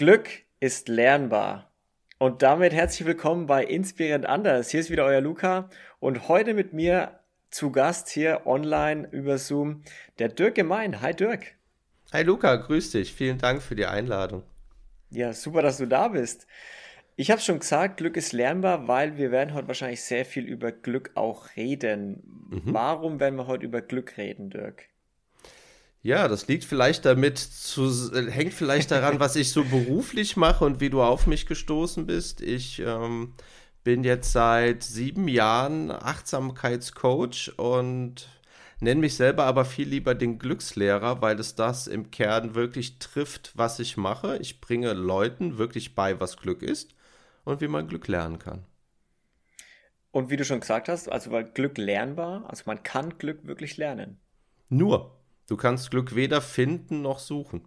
Glück ist lernbar. Und damit herzlich willkommen bei Inspirierend Anders. Hier ist wieder euer Luca und heute mit mir zu Gast hier online über Zoom der Dirk Gemein. Hi Dirk. Hi Luca, grüß dich. Vielen Dank für die Einladung. Ja, super, dass du da bist. Ich habe schon gesagt, Glück ist lernbar, weil wir werden heute wahrscheinlich sehr viel über Glück auch reden. Mhm. Warum werden wir heute über Glück reden, Dirk? Ja, das liegt vielleicht damit, zu, hängt vielleicht daran, was ich so beruflich mache und wie du auf mich gestoßen bist. Ich ähm, bin jetzt seit sieben Jahren Achtsamkeitscoach und nenne mich selber aber viel lieber den Glückslehrer, weil es das im Kern wirklich trifft, was ich mache. Ich bringe Leuten wirklich bei, was Glück ist und wie man Glück lernen kann. Und wie du schon gesagt hast, also weil Glück lernbar, also man kann Glück wirklich lernen. Nur. Du kannst Glück weder finden noch suchen.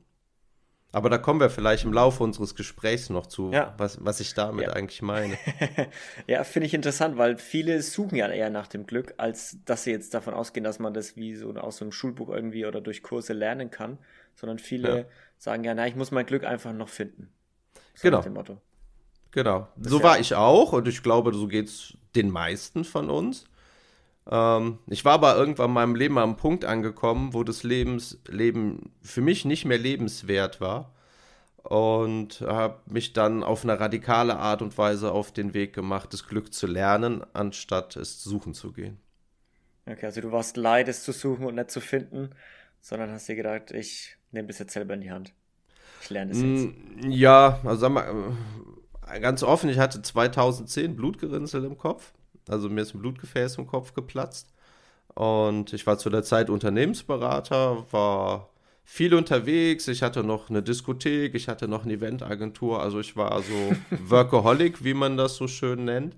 Aber da kommen wir vielleicht im Laufe unseres Gesprächs noch zu, ja. was, was ich damit ja. eigentlich meine. ja, finde ich interessant, weil viele suchen ja eher nach dem Glück, als dass sie jetzt davon ausgehen, dass man das wie so aus so einem Schulbuch irgendwie oder durch Kurse lernen kann, sondern viele ja. sagen ja, na, ich muss mein Glück einfach noch finden. So genau. Genau. so war ich auch und ich glaube, so geht es den meisten von uns. Ähm, ich war aber irgendwann in meinem Leben am Punkt angekommen, wo das Lebens, Leben für mich nicht mehr lebenswert war. Und habe mich dann auf eine radikale Art und Weise auf den Weg gemacht, das Glück zu lernen, anstatt es suchen zu gehen. Okay, also du warst leid, es zu suchen und nicht zu finden, sondern hast dir gedacht, ich nehme das jetzt selber in die Hand. Ich lerne das jetzt. Mm, ja, also sag mal, äh, ganz offen, ich hatte 2010 Blutgerinnsel im Kopf. Also mir ist ein Blutgefäß im Kopf geplatzt. Und ich war zu der Zeit Unternehmensberater, war viel unterwegs. Ich hatte noch eine Diskothek, ich hatte noch eine Eventagentur. Also ich war so Workaholic, wie man das so schön nennt.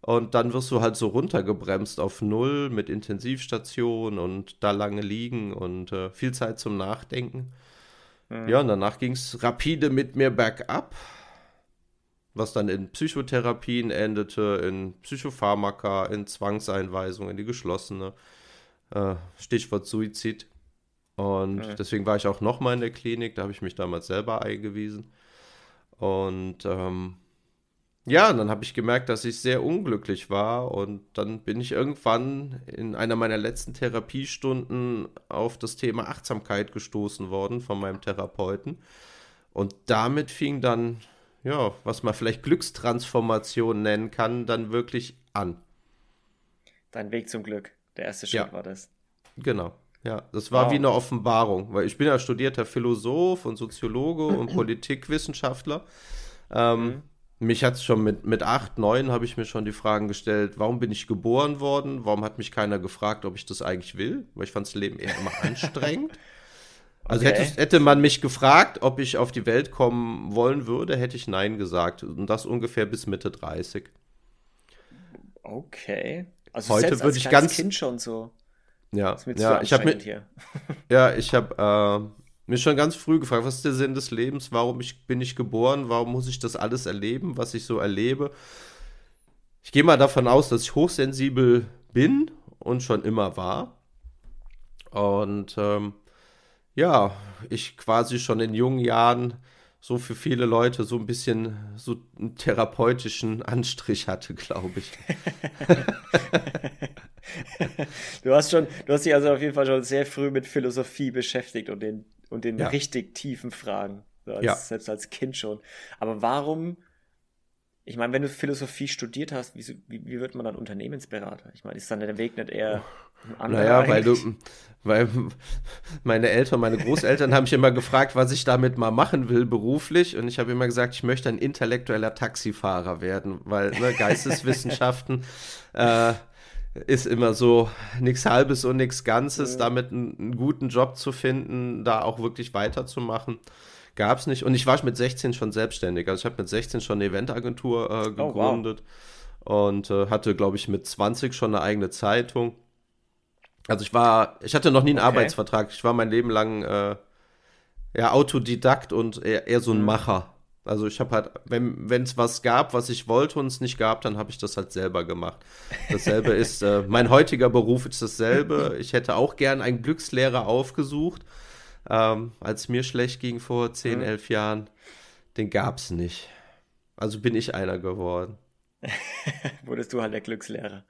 Und dann wirst du halt so runtergebremst auf Null mit Intensivstation und da lange liegen und äh, viel Zeit zum Nachdenken. Mhm. Ja, und danach ging es rapide mit mir bergab was dann in Psychotherapien endete, in Psychopharmaka, in Zwangseinweisung, in die geschlossene. Äh, Stichwort Suizid. Und mhm. deswegen war ich auch nochmal in der Klinik, da habe ich mich damals selber eingewiesen. Und ähm, ja, dann habe ich gemerkt, dass ich sehr unglücklich war. Und dann bin ich irgendwann in einer meiner letzten Therapiestunden auf das Thema Achtsamkeit gestoßen worden von meinem Therapeuten. Und damit fing dann ja, was man vielleicht Glückstransformation nennen kann, dann wirklich an. Dein Weg zum Glück. Der erste Schritt ja. war das. Genau. Ja, das war wow. wie eine Offenbarung, weil ich bin ja studierter Philosoph und Soziologe und Politikwissenschaftler. Ähm, mhm. Mich hat es schon mit, mit acht, neun habe ich mir schon die Fragen gestellt, warum bin ich geboren worden? Warum hat mich keiner gefragt, ob ich das eigentlich will? Weil ich fand das Leben eher immer anstrengend. Also okay. hätte, hätte man mich gefragt, ob ich auf die Welt kommen wollen würde, hätte ich Nein gesagt. Und das ungefähr bis Mitte 30. Okay. Also heute würde ich ganz Kind schon so. Ja, ja ich habe mir, ja, ich habe äh, mir schon ganz früh gefragt, was ist der Sinn des Lebens? Warum ich, bin ich geboren? Warum muss ich das alles erleben, was ich so erlebe? Ich gehe mal davon aus, dass ich hochsensibel bin und schon immer war. Und ähm, ja, ich quasi schon in jungen Jahren so für viele Leute so ein bisschen so einen therapeutischen Anstrich hatte, glaube ich. du hast schon, du hast dich also auf jeden Fall schon sehr früh mit Philosophie beschäftigt und den, und den ja. richtig tiefen Fragen. So als, ja. Selbst als Kind schon. Aber warum ich meine, wenn du Philosophie studiert hast, wie, wie, wie, wird man dann Unternehmensberater? Ich meine, ist dann der Weg nicht eher ein Naja, weil du, weil meine Eltern, meine Großeltern haben mich immer gefragt, was ich damit mal machen will beruflich. Und ich habe immer gesagt, ich möchte ein intellektueller Taxifahrer werden, weil ne, Geisteswissenschaften äh, ist immer so nichts Halbes und nichts Ganzes, damit einen, einen guten Job zu finden, da auch wirklich weiterzumachen gab es nicht. Und ich war mit 16 schon selbstständig. Also ich habe mit 16 schon eine Eventagentur äh, gegründet oh, wow. und äh, hatte, glaube ich, mit 20 schon eine eigene Zeitung. Also ich war, ich hatte noch nie einen okay. Arbeitsvertrag. Ich war mein Leben lang äh, ja, Autodidakt und eher, eher so ein mhm. Macher. Also ich habe halt, wenn es was gab, was ich wollte und es nicht gab, dann habe ich das halt selber gemacht. Dasselbe ist, äh, mein heutiger Beruf ist dasselbe. Ich hätte auch gern einen Glückslehrer aufgesucht ähm, als mir schlecht ging vor 10, mhm. 11 Jahren. Den gab's nicht. Also bin ich einer geworden. Wurdest du halt der Glückslehrer.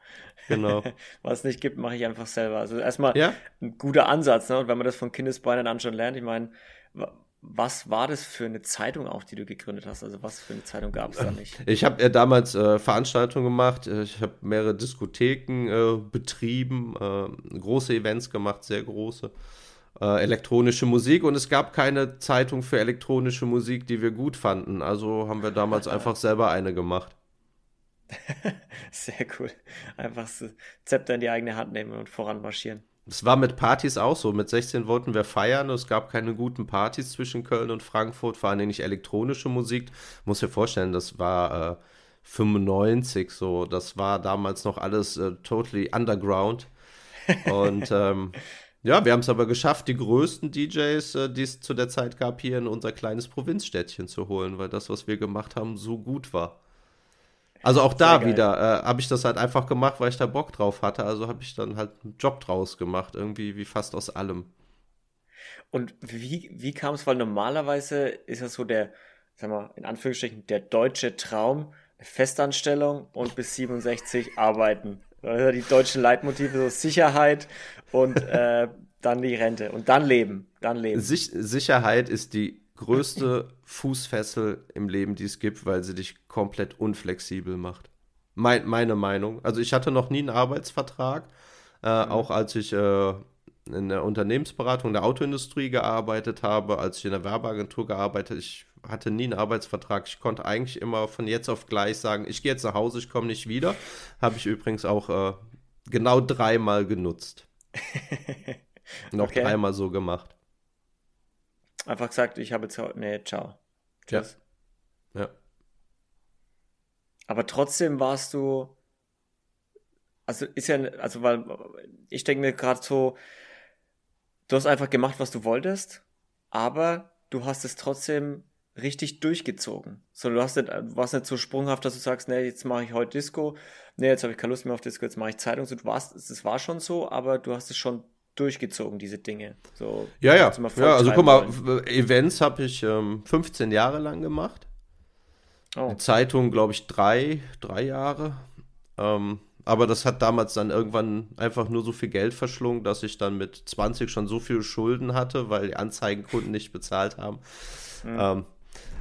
Genau. Was es nicht gibt, mache ich einfach selber. Also erstmal ja? ein guter Ansatz, ne? Und wenn man das von Kindesbeinen an schon lernt, ich meine, was war das für eine Zeitung auch, die du gegründet hast? Also was für eine Zeitung gab es da nicht? Ich habe ja damals äh, Veranstaltungen gemacht. Ich habe mehrere Diskotheken äh, betrieben, äh, große Events gemacht, sehr große. Äh, elektronische Musik und es gab keine Zeitung für elektronische Musik, die wir gut fanden. Also haben wir damals einfach selber eine gemacht. Sehr cool. Einfach so Zepter in die eigene Hand nehmen und voran marschieren. Es war mit Partys auch so. Mit 16 wollten wir feiern. Es gab keine guten Partys zwischen Köln und Frankfurt, vor allem nicht elektronische Musik. Muss dir vorstellen, das war äh, 95 so. Das war damals noch alles äh, totally underground. Und ähm, ja, wir haben es aber geschafft, die größten DJs, äh, die es zu der Zeit gab, hier in unser kleines Provinzstädtchen zu holen, weil das, was wir gemacht haben, so gut war. Also auch da wieder äh, habe ich das halt einfach gemacht, weil ich da Bock drauf hatte. Also habe ich dann halt einen Job draus gemacht, irgendwie wie fast aus allem. Und wie, wie kam es? Weil normalerweise ist das so der, sag mal, in Anführungsstrichen, der deutsche Traum, Festanstellung und bis 67 arbeiten. Also die deutschen Leitmotive, so Sicherheit und äh, dann die Rente und dann leben, dann leben. Sich Sicherheit ist die größte Fußfessel im Leben, die es gibt, weil sie dich komplett unflexibel macht. Mein, meine Meinung. Also ich hatte noch nie einen Arbeitsvertrag, äh, mhm. auch als ich äh, in der Unternehmensberatung der Autoindustrie gearbeitet habe, als ich in der Werbeagentur gearbeitet, ich hatte nie einen Arbeitsvertrag. Ich konnte eigentlich immer von jetzt auf gleich sagen, ich gehe jetzt nach Hause, ich komme nicht wieder. Habe ich übrigens auch äh, genau dreimal genutzt. Noch okay. dreimal so gemacht. Einfach gesagt, ich habe jetzt, nee, ciao. Tschüss. Ja. ja. Aber trotzdem warst du, also ist ja, also weil ich denke mir gerade so, du hast einfach gemacht, was du wolltest, aber du hast es trotzdem richtig durchgezogen. So, du hast nicht, warst nicht so sprunghaft, dass du sagst, nee, jetzt mache ich heute Disco, nee, jetzt habe ich keine Lust mehr auf Disco, jetzt mache ich Zeitung. So, du warst, es war schon so, aber du hast es schon durchgezogen, diese Dinge. So, ja, ja. ja also guck mal, wollen. Events habe ich ähm, 15 Jahre lang gemacht. Oh. Die Zeitung, glaube ich, drei, drei Jahre. Ähm, aber das hat damals dann irgendwann einfach nur so viel Geld verschlungen, dass ich dann mit 20 schon so viele Schulden hatte, weil die Anzeigenkunden nicht bezahlt haben. Mhm. Ähm,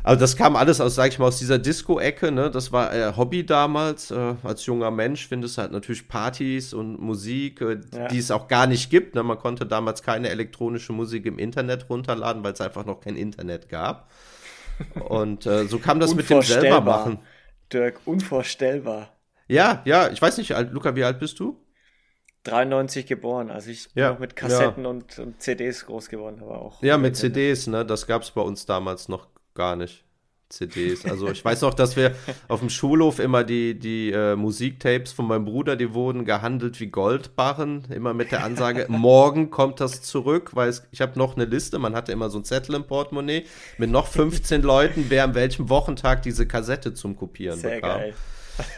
also das kam alles aus, sag ich mal, aus dieser Disco-Ecke, ne? Das war äh, Hobby damals. Äh, als junger Mensch findest du halt natürlich Partys und Musik, äh, ja. die es auch gar nicht gibt. Ne? Man konnte damals keine elektronische Musik im Internet runterladen, weil es einfach noch kein Internet gab. Und äh, so kam das mit dem selber machen. Dirk, unvorstellbar. Ja, ja, ich weiß nicht, Luca, wie alt bist du? 93 geboren, also ich bin ja, auch mit Kassetten ja. und, und, CDs groß geworden, aber auch. Ja, mit CDs, ne? Das gab es bei uns damals noch gar nicht. CDs. Also ich weiß noch, dass wir auf dem Schulhof immer die, die äh, Musiktapes von meinem Bruder, die wurden gehandelt wie Goldbarren, immer mit der Ansage, morgen kommt das zurück, weil es, ich habe noch eine Liste, man hatte immer so ein Zettel im Portemonnaie mit noch 15 Leuten, wer an welchem Wochentag diese Kassette zum Kopieren Sehr bekam. Geil.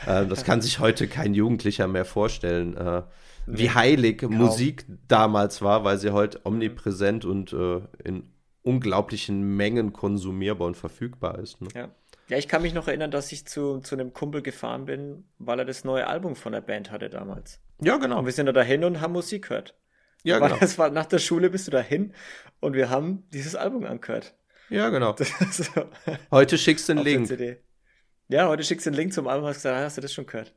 Äh, das kann sich heute kein Jugendlicher mehr vorstellen. Äh, wie heilig Kaum. Musik damals war, weil sie heute omnipräsent und äh, in unglaublichen Mengen konsumierbar und verfügbar ist. Ne? Ja. ja, ich kann mich noch erinnern, dass ich zu, zu einem Kumpel gefahren bin, weil er das neue Album von der Band hatte damals. Ja, genau. Und wir sind da dahin und haben Musik gehört. Ja, genau. Das war nach der Schule bist du dahin und wir haben dieses Album angehört. Ja, genau. So. Heute schickst du einen Link. Ja, heute schickst du einen Link zum Album und hast gesagt, hast du das schon gehört?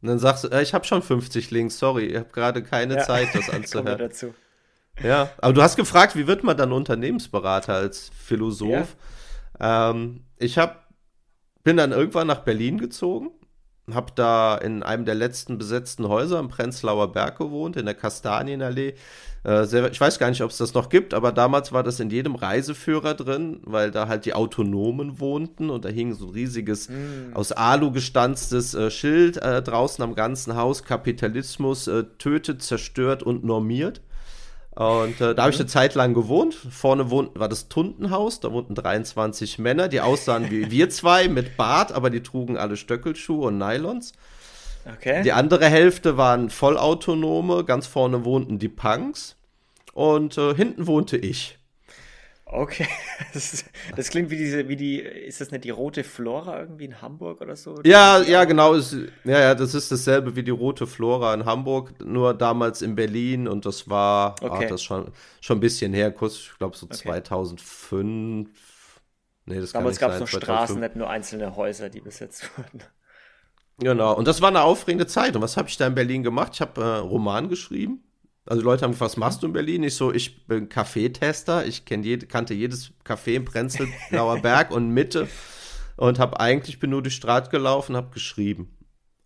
Und dann sagst du, äh, ich habe schon 50 Links, sorry, ich habe gerade keine ja. Zeit, das anzuhören. dazu. Ja, aber du hast gefragt, wie wird man dann Unternehmensberater als Philosoph? Ja. Ähm, ich hab, bin dann irgendwann nach Berlin gezogen, habe da in einem der letzten besetzten Häuser am Prenzlauer Berg gewohnt, in der Kastanienallee. Äh, sehr, ich weiß gar nicht, ob es das noch gibt, aber damals war das in jedem Reiseführer drin, weil da halt die Autonomen wohnten und da hing so ein riesiges, mm. aus Alu gestanztes äh, Schild äh, draußen am ganzen Haus: Kapitalismus äh, tötet, zerstört und normiert. Und äh, da habe ich eine Zeit lang gewohnt. Vorne wohnt, war das Tuntenhaus, da wohnten 23 Männer, die aussahen wie wir zwei mit Bart, aber die trugen alle Stöckelschuhe und Nylons. Okay. Die andere Hälfte waren vollautonome, ganz vorne wohnten die Punks und äh, hinten wohnte ich. Okay, das, das, klingt wie diese, wie die, ist das nicht die rote Flora irgendwie in Hamburg oder so? Ja, ja, genau, ist, ja, ja, das ist dasselbe wie die rote Flora in Hamburg, nur damals in Berlin und das war, okay. ah, das schon, schon ein bisschen her, kurz, ich glaube so okay. 2005. Nee, das damals gab es noch 2005. Straßen, nicht nur einzelne Häuser, die besetzt wurden. Genau, und das war eine aufregende Zeit. Und was habe ich da in Berlin gemacht? Ich habe äh, Roman geschrieben also Leute haben gefragt, was machst du in Berlin? Ich so, ich bin Kaffeetester. Ich jed kannte jedes Café in Prenzlauer Berg und Mitte und habe eigentlich bin nur die Straße gelaufen, habe geschrieben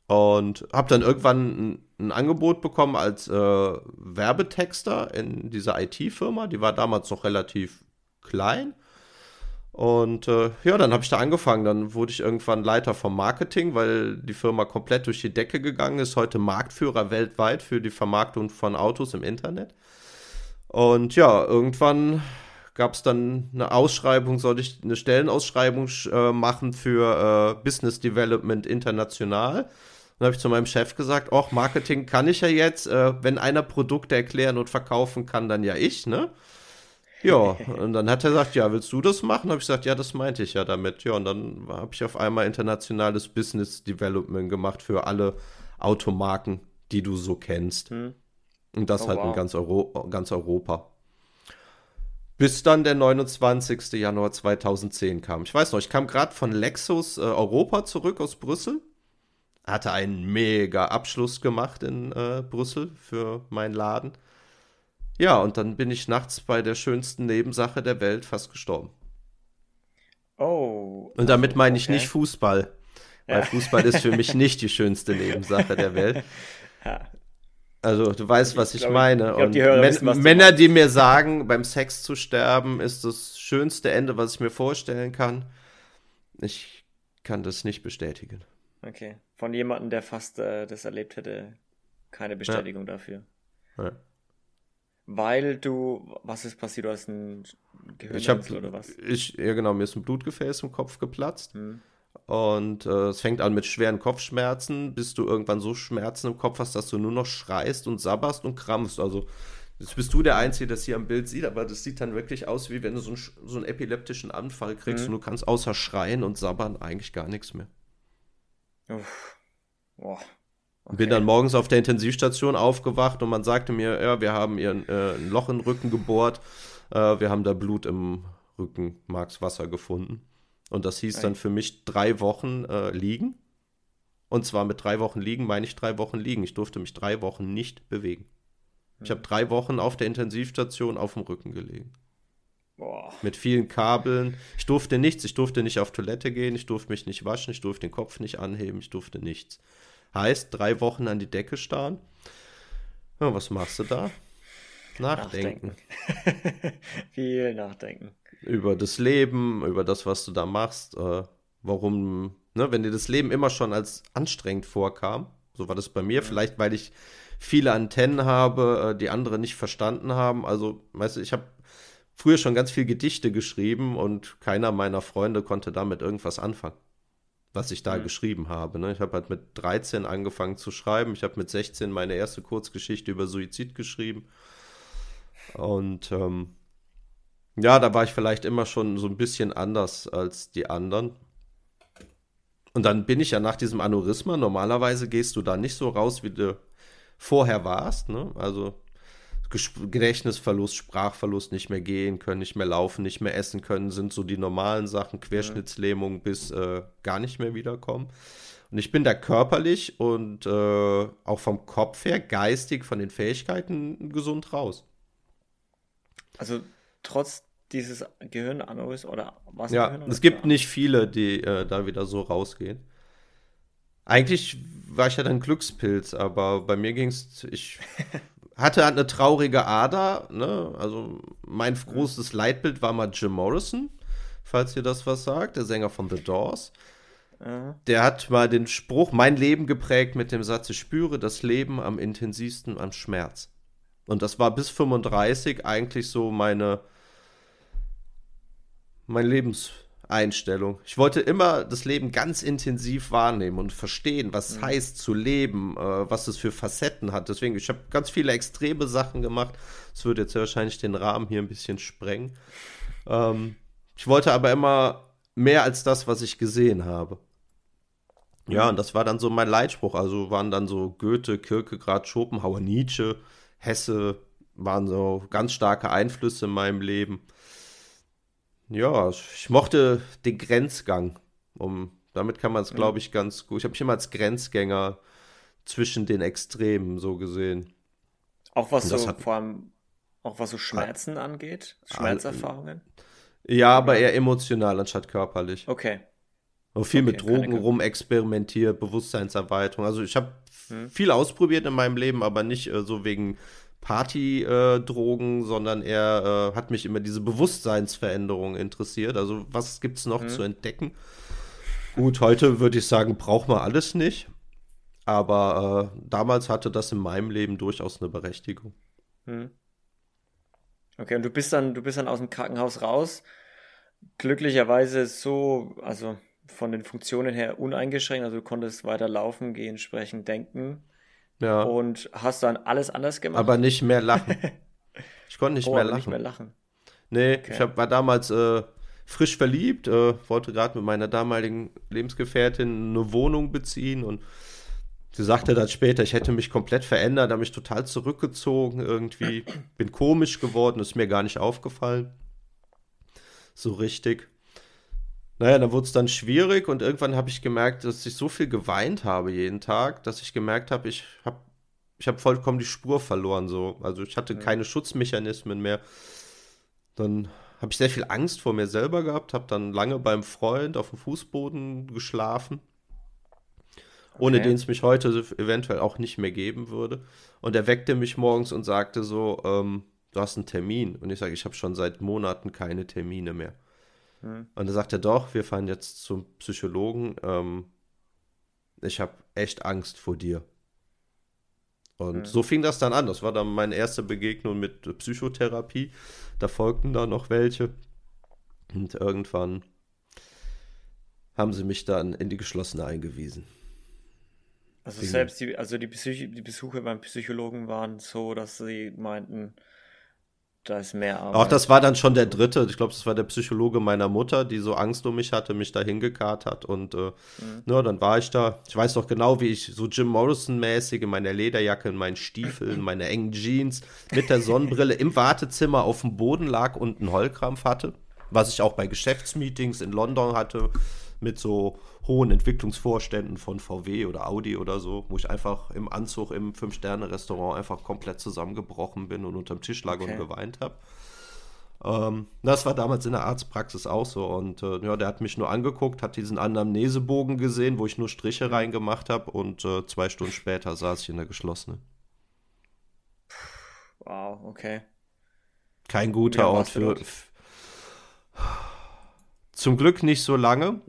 und habe dann irgendwann ein, ein, Angebot bekommen als äh, Werbetexter in dieser IT-Firma. Die war damals noch relativ klein und äh, ja, dann habe ich da angefangen. Dann wurde ich irgendwann Leiter vom Marketing, weil die Firma komplett durch die Decke gegangen ist. Heute Marktführer weltweit für die Vermarktung von Autos im Internet. Und ja, irgendwann gab es dann eine Ausschreibung, sollte ich eine Stellenausschreibung äh, machen für äh, Business Development international. Dann habe ich zu meinem Chef gesagt, ach, Marketing kann ich ja jetzt. Äh, wenn einer Produkte erklären und verkaufen kann, dann ja ich, ne? Ja, und dann hat er gesagt, ja, willst du das machen? Habe ich gesagt, ja, das meinte ich ja damit. Ja, und dann habe ich auf einmal internationales Business Development gemacht für alle Automarken, die du so kennst. Hm. Und das oh, halt wow. in ganz, Euro ganz Europa. Bis dann der 29. Januar 2010 kam. Ich weiß noch, ich kam gerade von Lexus äh, Europa zurück aus Brüssel. Hatte einen mega Abschluss gemacht in äh, Brüssel für meinen Laden. Ja, und dann bin ich nachts bei der schönsten Nebensache der Welt fast gestorben. Oh. Und damit meine ich okay. nicht Fußball. Weil ja. Fußball ist für mich nicht die schönste Nebensache der Welt. Ja. Also du weißt, was ich, ich meine. Ich glaub, die Hörer wissen, was Männer, die mir sagen, beim Sex zu sterben, ist das schönste Ende, was ich mir vorstellen kann. Ich kann das nicht bestätigen. Okay. Von jemandem, der fast äh, das erlebt hätte, keine Bestätigung ja. dafür. Ja. Weil du, was ist passiert? Du hast ein Gehirnwechsel oder was? Ich, ja genau, mir ist ein Blutgefäß im Kopf geplatzt. Hm. Und äh, es fängt an mit schweren Kopfschmerzen, bis du irgendwann so Schmerzen im Kopf hast, dass du nur noch schreist und sabberst und krampfst. Also jetzt bist du der Einzige, der das hier am Bild sieht, aber das sieht dann wirklich aus, wie wenn du so, ein, so einen epileptischen Anfall kriegst mhm. und du kannst außer schreien und sabbern eigentlich gar nichts mehr. Uff. Boah. Okay. Bin dann morgens auf der Intensivstation aufgewacht und man sagte mir, ja, wir haben ihr äh, ein Loch im Rücken gebohrt, äh, wir haben da Blut im Rückenmarkswasser gefunden. Und das hieß dann für mich drei Wochen äh, liegen. Und zwar mit drei Wochen liegen meine ich drei Wochen liegen. Ich durfte mich drei Wochen nicht bewegen. Ich habe drei Wochen auf der Intensivstation auf dem Rücken gelegen. Boah. Mit vielen Kabeln. Ich durfte nichts. Ich durfte nicht auf Toilette gehen. Ich durfte mich nicht waschen. Ich durfte den Kopf nicht anheben. Ich durfte nichts. Heißt, drei Wochen an die Decke starren. Ja, was machst du da? Nachdenken. nachdenken. Viel nachdenken. Über das Leben, über das, was du da machst. Äh, warum, ne, wenn dir das Leben immer schon als anstrengend vorkam, so war das bei mir, vielleicht weil ich viele Antennen habe, äh, die andere nicht verstanden haben. Also, weißt du, ich habe früher schon ganz viel Gedichte geschrieben und keiner meiner Freunde konnte damit irgendwas anfangen was ich da mhm. geschrieben habe. Ne? Ich habe halt mit 13 angefangen zu schreiben. Ich habe mit 16 meine erste Kurzgeschichte über Suizid geschrieben. Und ähm, ja, da war ich vielleicht immer schon so ein bisschen anders als die anderen. Und dann bin ich ja nach diesem Aneurysma, normalerweise gehst du da nicht so raus, wie du vorher warst. Ne? Also Gedächtnisverlust, Sprachverlust, nicht mehr gehen können, nicht mehr laufen, nicht mehr essen können, sind so die normalen Sachen, Querschnittslähmung bis äh, gar nicht mehr wiederkommen. Und ich bin da körperlich und äh, auch vom Kopf her, geistig, von den Fähigkeiten gesund raus. Also trotz dieses Gehirnaneurysma oder was? Ja, es gibt nicht viele, die äh, da wieder so rausgehen. Eigentlich war ich ja dann Glückspilz, aber bei mir ging es, ich hatte halt eine traurige Ader. Ne? Also mein großes Leitbild war mal Jim Morrison, falls ihr das was sagt, der Sänger von The Doors. Der hat mal den Spruch, mein Leben geprägt mit dem Satz, ich spüre das Leben am intensivsten am Schmerz. Und das war bis 35 eigentlich so meine, mein Lebens, Einstellung. Ich wollte immer das Leben ganz intensiv wahrnehmen und verstehen, was es mhm. heißt zu leben, äh, was es für Facetten hat. Deswegen, ich habe ganz viele extreme Sachen gemacht. Das würde jetzt wahrscheinlich den Rahmen hier ein bisschen sprengen. Ähm, ich wollte aber immer mehr als das, was ich gesehen habe. Ja, mhm. und das war dann so mein Leitspruch. Also waren dann so Goethe, Kierkegaard, Schopenhauer, Nietzsche, Hesse, waren so ganz starke Einflüsse in meinem Leben. Ja, ich mochte den Grenzgang. Um, damit kann man es, glaube ich, ganz gut. Ich habe mich immer als Grenzgänger zwischen den Extremen so gesehen. Auch was so hat, vor allem, auch was so Schmerzen ah, angeht, Schmerzerfahrungen. Ja, aber eher emotional anstatt körperlich. Okay. Und viel okay, mit Drogen rumexperimentiert, Bewusstseinserweiterung. Also ich habe hm. viel ausprobiert in meinem Leben, aber nicht äh, so wegen Partydrogen, äh, sondern eher äh, hat mich immer diese Bewusstseinsveränderung interessiert. Also was gibt es noch hm. zu entdecken? Gut, heute würde ich sagen, braucht man alles nicht. Aber äh, damals hatte das in meinem Leben durchaus eine Berechtigung. Hm. Okay, und du bist dann, du bist dann aus dem Krankenhaus raus. Glücklicherweise so, also von den Funktionen her uneingeschränkt, also du konntest weiter laufen, gehen, sprechen, denken. Ja. Und hast dann alles anders gemacht. Aber nicht mehr lachen. Ich konnte nicht, oh, mehr, lachen. nicht mehr lachen. Nee, okay. ich hab, war damals äh, frisch verliebt, äh, wollte gerade mit meiner damaligen Lebensgefährtin eine Wohnung beziehen und sie sagte dann später, ich hätte mich komplett verändert, habe mich total zurückgezogen irgendwie, bin komisch geworden, ist mir gar nicht aufgefallen. So richtig. Naja, dann wurde es dann schwierig und irgendwann habe ich gemerkt, dass ich so viel geweint habe jeden Tag, dass ich gemerkt habe, ich habe ich hab vollkommen die Spur verloren. So. Also ich hatte ja. keine Schutzmechanismen mehr. Dann habe ich sehr viel Angst vor mir selber gehabt, habe dann lange beim Freund auf dem Fußboden geschlafen, ohne okay. den es mich heute eventuell auch nicht mehr geben würde. Und er weckte mich morgens und sagte so, ähm, du hast einen Termin. Und ich sage, ich habe schon seit Monaten keine Termine mehr. Mhm. Und er sagte, doch, wir fahren jetzt zum Psychologen. Ähm, ich habe echt Angst vor dir. Und mhm. so fing das dann an. Das war dann meine erste Begegnung mit Psychotherapie. Da folgten da noch welche. Und irgendwann haben sie mich dann in die geschlossene eingewiesen. Also selbst die, also die, Psych die Besuche beim Psychologen waren so, dass sie meinten, da ist mehr Arbeit. Auch das war dann schon der dritte. Ich glaube, das war der Psychologe meiner Mutter, die so Angst um mich hatte, mich da hingekarrt hat. Und äh, mhm. ja, dann war ich da. Ich weiß noch genau, wie ich so Jim Morrison-mäßig in meiner Lederjacke, in meinen Stiefeln, meine engen Jeans mit der Sonnenbrille im Wartezimmer auf dem Boden lag und einen Heulkrampf hatte. Was ich auch bei Geschäftsmeetings in London hatte, mit so hohen Entwicklungsvorständen von VW oder Audi oder so, wo ich einfach im Anzug im Fünf-Sterne-Restaurant einfach komplett zusammengebrochen bin und unterm Tisch lag okay. und geweint habe. Ähm, das war damals in der Arztpraxis auch so. Und äh, ja, der hat mich nur angeguckt, hat diesen Anamnesebogen gesehen, wo ich nur Striche reingemacht habe und äh, zwei Stunden später saß ich in der geschlossenen. Wow, okay. Kein guter Ort für. Zum Glück nicht so lange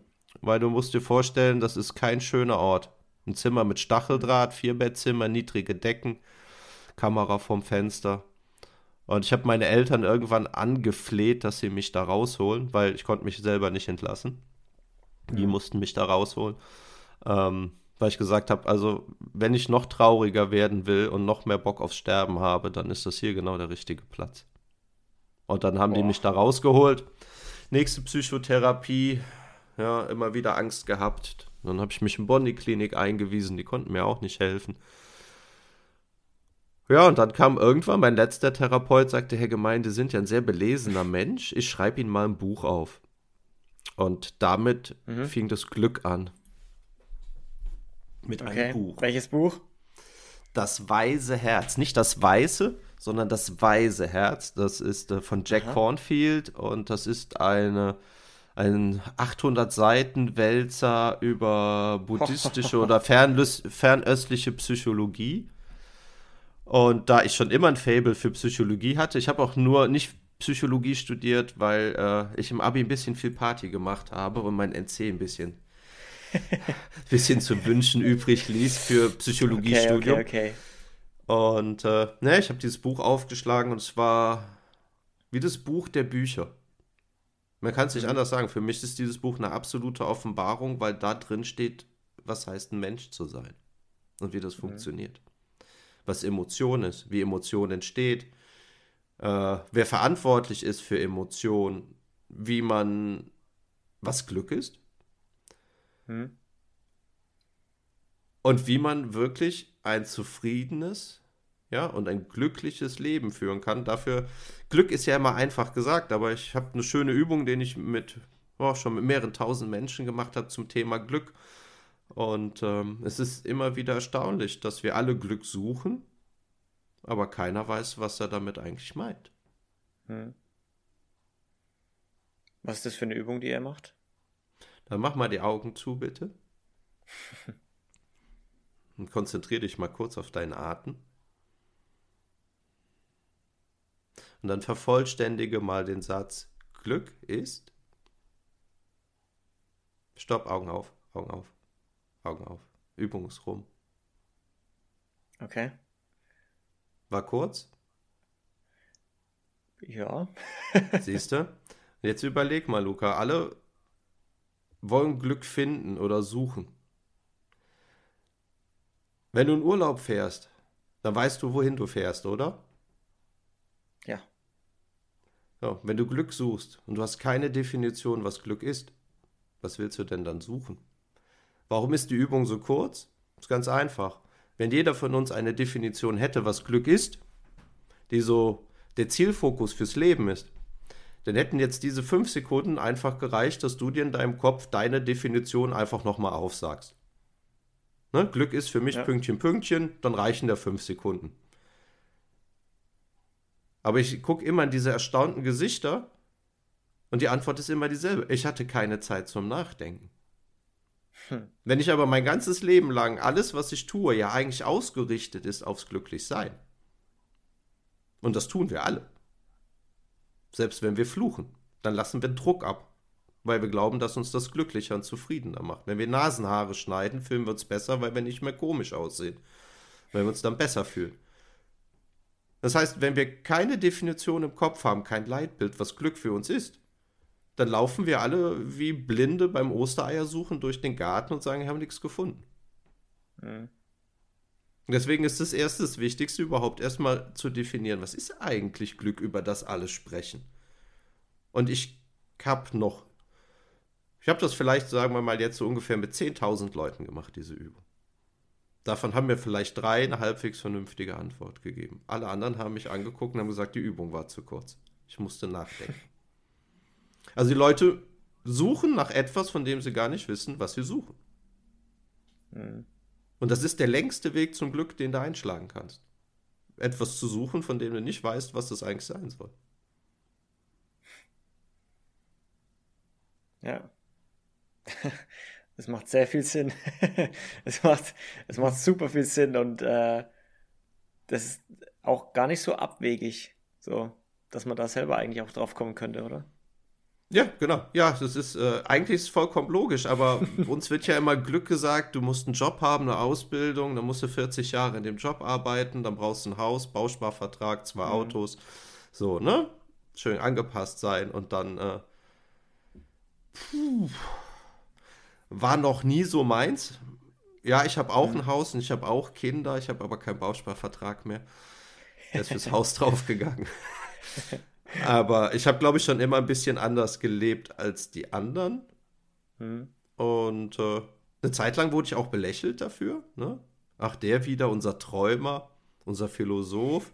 weil du musst dir vorstellen, das ist kein schöner Ort. Ein Zimmer mit Stacheldraht, Vierbettzimmer, niedrige Decken, Kamera vom Fenster. Und ich habe meine Eltern irgendwann angefleht, dass sie mich da rausholen, weil ich konnte mich selber nicht entlassen. Die ja. mussten mich da rausholen. Ähm, weil ich gesagt habe, also wenn ich noch trauriger werden will und noch mehr Bock aufs Sterben habe, dann ist das hier genau der richtige Platz. Und dann haben Boah. die mich da rausgeholt. Nächste Psychotherapie, ja, immer wieder Angst gehabt. Dann habe ich mich in Bonn die Klinik eingewiesen, die konnten mir auch nicht helfen. Ja, und dann kam irgendwann mein letzter Therapeut, sagte, Herr Gemeinde, Sie sind ja ein sehr belesener Mensch, ich schreibe Ihnen mal ein Buch auf. Und damit mhm. fing das Glück an. Mit okay. einem Buch. Welches Buch? Das Weise Herz. Nicht das Weiße, sondern das Weise Herz. Das ist äh, von Jack Aha. Cornfield und das ist eine ein 800 Seiten Wälzer über buddhistische oder fernöstliche Psychologie. Und da ich schon immer ein Fable für Psychologie hatte, ich habe auch nur nicht Psychologie studiert, weil äh, ich im Abi ein bisschen viel Party gemacht habe und mein NC ein bisschen, bisschen zu wünschen übrig ließ für Psychologiestudium. Okay, okay, okay. Und äh, ne, ich habe dieses Buch aufgeschlagen und es war wie das Buch der Bücher. Man kann es nicht mhm. anders sagen. Für mich ist dieses Buch eine absolute Offenbarung, weil da drin steht, was heißt ein Mensch zu sein und wie das mhm. funktioniert. Was Emotion ist, wie Emotion entsteht, äh, wer verantwortlich ist für Emotionen, wie man, was Glück ist. Hm. Und wie man wirklich ein zufriedenes, ja, und ein glückliches Leben führen kann. Dafür, Glück ist ja immer einfach gesagt, aber ich habe eine schöne Übung, den ich mit, oh, schon mit mehreren tausend Menschen gemacht habe zum Thema Glück. Und ähm, es ist immer wieder erstaunlich, dass wir alle Glück suchen, aber keiner weiß, was er damit eigentlich meint. Hm. Was ist das für eine Übung, die er macht? Dann mach mal die Augen zu, bitte. Und konzentriere dich mal kurz auf deinen Atem. Und dann vervollständige mal den Satz, Glück ist. Stopp, Augen auf, Augen auf, Augen auf. Übung ist rum. Okay. War kurz? Ja. Siehst du? Jetzt überleg mal, Luca. Alle wollen Glück finden oder suchen. Wenn du in Urlaub fährst, dann weißt du, wohin du fährst, oder? Ja. Ja. Wenn du Glück suchst und du hast keine Definition, was Glück ist, was willst du denn dann suchen? Warum ist die Übung so kurz? Ist ganz einfach. Wenn jeder von uns eine Definition hätte, was Glück ist, die so der Zielfokus fürs Leben ist, dann hätten jetzt diese fünf Sekunden einfach gereicht, dass du dir in deinem Kopf deine Definition einfach nochmal aufsagst. Ne? Glück ist für mich ja. Pünktchen, Pünktchen, dann reichen da fünf Sekunden. Aber ich gucke immer in diese erstaunten Gesichter und die Antwort ist immer dieselbe. Ich hatte keine Zeit zum Nachdenken. Hm. Wenn ich aber mein ganzes Leben lang alles, was ich tue, ja eigentlich ausgerichtet ist aufs Glücklichsein. Und das tun wir alle. Selbst wenn wir fluchen, dann lassen wir Druck ab weil wir glauben, dass uns das glücklicher und zufriedener macht. Wenn wir Nasenhaare schneiden, fühlen wir uns besser, weil wir nicht mehr komisch aussehen, weil wir uns dann besser fühlen. Das heißt, wenn wir keine Definition im Kopf haben, kein Leitbild, was Glück für uns ist, dann laufen wir alle wie Blinde beim Ostereiersuchen durch den Garten und sagen, wir haben nichts gefunden. Mhm. Deswegen ist das erste, das Wichtigste überhaupt erstmal zu definieren, was ist eigentlich Glück, über das alle sprechen. Und ich habe noch ich habe das vielleicht, sagen wir mal, jetzt so ungefähr mit 10.000 Leuten gemacht, diese Übung. Davon haben mir vielleicht drei eine halbwegs vernünftige Antwort gegeben. Alle anderen haben mich angeguckt und haben gesagt, die Übung war zu kurz. Ich musste nachdenken. Also die Leute suchen nach etwas, von dem sie gar nicht wissen, was sie suchen. Mhm. Und das ist der längste Weg zum Glück, den du einschlagen kannst. Etwas zu suchen, von dem du nicht weißt, was das eigentlich sein soll. Ja. Es macht sehr viel Sinn. es, macht, es macht super viel Sinn und äh, das ist auch gar nicht so abwegig, so, dass man da selber eigentlich auch drauf kommen könnte, oder? Ja, genau. Ja, das ist äh, eigentlich ist vollkommen logisch, aber uns wird ja immer Glück gesagt, du musst einen Job haben, eine Ausbildung, dann musst du 40 Jahre in dem Job arbeiten, dann brauchst du ein Haus, Bausparvertrag, zwei mhm. Autos, so, ne? Schön angepasst sein und dann äh, puh, war noch nie so meins. Ja, ich habe auch mhm. ein Haus und ich habe auch Kinder, ich habe aber keinen Bausparvertrag mehr. Der ist fürs Haus draufgegangen. aber ich habe, glaube ich, schon immer ein bisschen anders gelebt als die anderen. Mhm. Und äh, eine Zeit lang wurde ich auch belächelt dafür. Ne? Ach, der wieder, unser Träumer, unser Philosoph.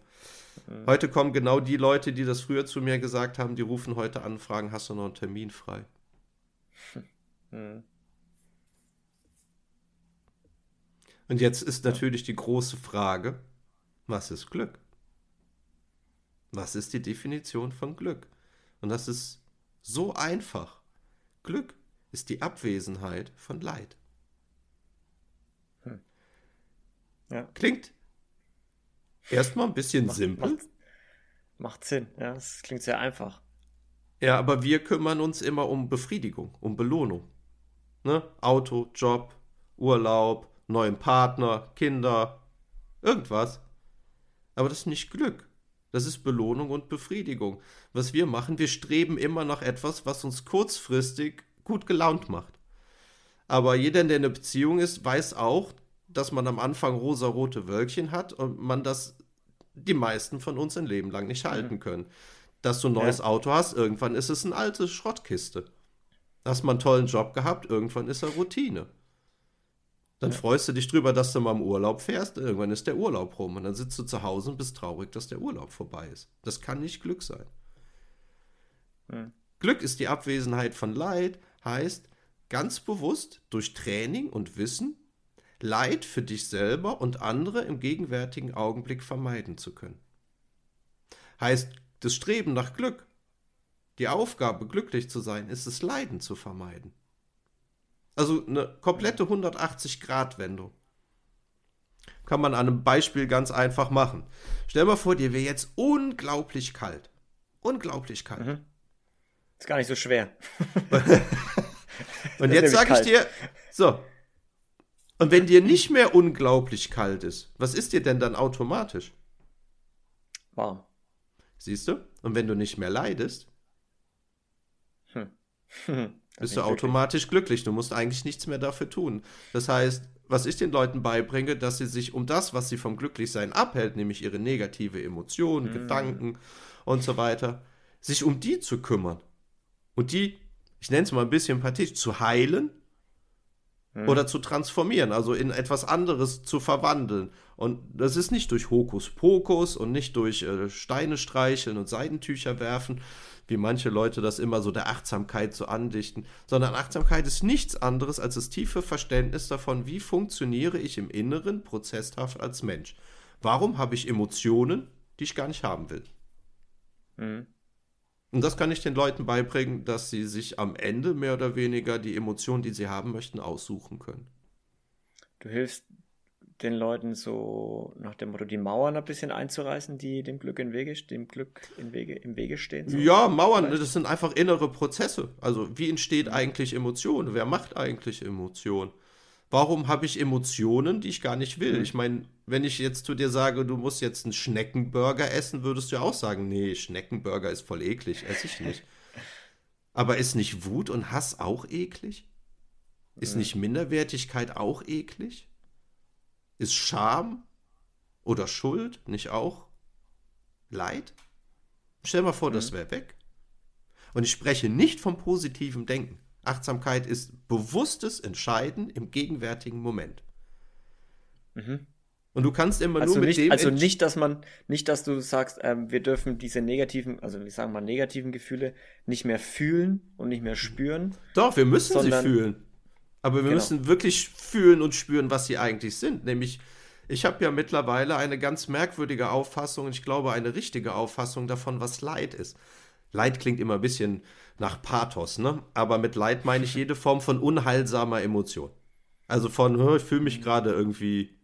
Mhm. Heute kommen genau die Leute, die das früher zu mir gesagt haben, die rufen heute an und fragen, hast du noch einen Termin frei? Mhm. Und jetzt ist natürlich die große Frage, was ist Glück? Was ist die Definition von Glück? Und das ist so einfach. Glück ist die Abwesenheit von Leid. Hm. Ja. Klingt erstmal ein bisschen macht, simpel. Macht, macht Sinn, ja, es klingt sehr einfach. Ja, aber wir kümmern uns immer um Befriedigung, um Belohnung. Ne? Auto, Job, Urlaub, neuen Partner, Kinder, irgendwas. Aber das ist nicht Glück. Das ist Belohnung und Befriedigung. Was wir machen, wir streben immer nach etwas, was uns kurzfristig gut gelaunt macht. Aber jeder, der in einer Beziehung ist, weiß auch, dass man am Anfang rosa-rote Wölkchen hat und man das die meisten von uns ein Leben lang nicht halten mhm. können. dass du ein neues ja. Auto hast, irgendwann ist es eine alte Schrottkiste. Hast mal einen tollen Job gehabt, irgendwann ist er Routine. Dann ja. freust du dich drüber, dass du mal im Urlaub fährst, irgendwann ist der Urlaub rum und dann sitzt du zu Hause und bist traurig, dass der Urlaub vorbei ist. Das kann nicht Glück sein. Ja. Glück ist die Abwesenheit von Leid, heißt ganz bewusst durch Training und Wissen Leid für dich selber und andere im gegenwärtigen Augenblick vermeiden zu können. Heißt, das Streben nach Glück, die Aufgabe, glücklich zu sein, ist es, Leiden zu vermeiden. Also eine komplette 180-Grad-Wendung. Kann man an einem Beispiel ganz einfach machen. Stell mal vor, dir wäre jetzt unglaublich kalt. Unglaublich kalt. Mhm. Ist gar nicht so schwer. und jetzt sage ich dir, so, und wenn dir nicht mehr unglaublich kalt ist, was ist dir denn dann automatisch? Warm. Siehst du? Und wenn du nicht mehr leidest, hm. bist du automatisch glücklich. Du musst eigentlich nichts mehr dafür tun. Das heißt, was ich den Leuten beibringe, dass sie sich um das, was sie vom Glücklichsein abhält, nämlich ihre negative Emotionen, hm. Gedanken und so weiter, sich um die zu kümmern. Und die, ich nenne es mal ein bisschen pathetisch, zu heilen hm. oder zu transformieren, also in etwas anderes zu verwandeln. Und das ist nicht durch Hokuspokus und nicht durch äh, Steine streicheln und Seidentücher werfen, wie manche Leute das immer so der Achtsamkeit so andichten, sondern Achtsamkeit ist nichts anderes als das tiefe Verständnis davon, wie funktioniere ich im Inneren prozesshaft als Mensch. Warum habe ich Emotionen, die ich gar nicht haben will? Mhm. Und das kann ich den Leuten beibringen, dass sie sich am Ende mehr oder weniger die Emotionen, die sie haben möchten, aussuchen können. Du hilfst den Leuten so nach dem Motto, die Mauern ein bisschen einzureißen, die dem Glück im Wege, dem Glück im Wege, im Wege stehen? So ja, Mauern, vielleicht? das sind einfach innere Prozesse. Also wie entsteht mhm. eigentlich Emotion? Wer macht eigentlich Emotion? Warum habe ich Emotionen, die ich gar nicht will? Mhm. Ich meine, wenn ich jetzt zu dir sage, du musst jetzt einen Schneckenburger essen, würdest du ja auch sagen, nee, Schneckenburger ist voll eklig, esse ich nicht. Aber ist nicht Wut und Hass auch eklig? Ist nicht Minderwertigkeit auch eklig? Ist Scham oder Schuld nicht auch Leid? Stell mal vor, mhm. das wäre weg. Und ich spreche nicht vom positiven Denken. Achtsamkeit ist bewusstes Entscheiden im gegenwärtigen Moment. Mhm. Und du kannst immer also nur mit nicht, dem. Also nicht, dass man, nicht, dass du sagst, ähm, wir dürfen diese negativen, also wie sagen wir negativen Gefühle nicht mehr fühlen und nicht mehr spüren. Doch, wir müssen sondern, sie fühlen. Aber wir genau. müssen wirklich fühlen und spüren, was sie eigentlich sind. Nämlich, ich habe ja mittlerweile eine ganz merkwürdige Auffassung, ich glaube eine richtige Auffassung davon, was Leid ist. Leid klingt immer ein bisschen nach Pathos, ne? Aber mit Leid meine ich jede Form von unheilsamer Emotion. Also von, ich fühle mich gerade irgendwie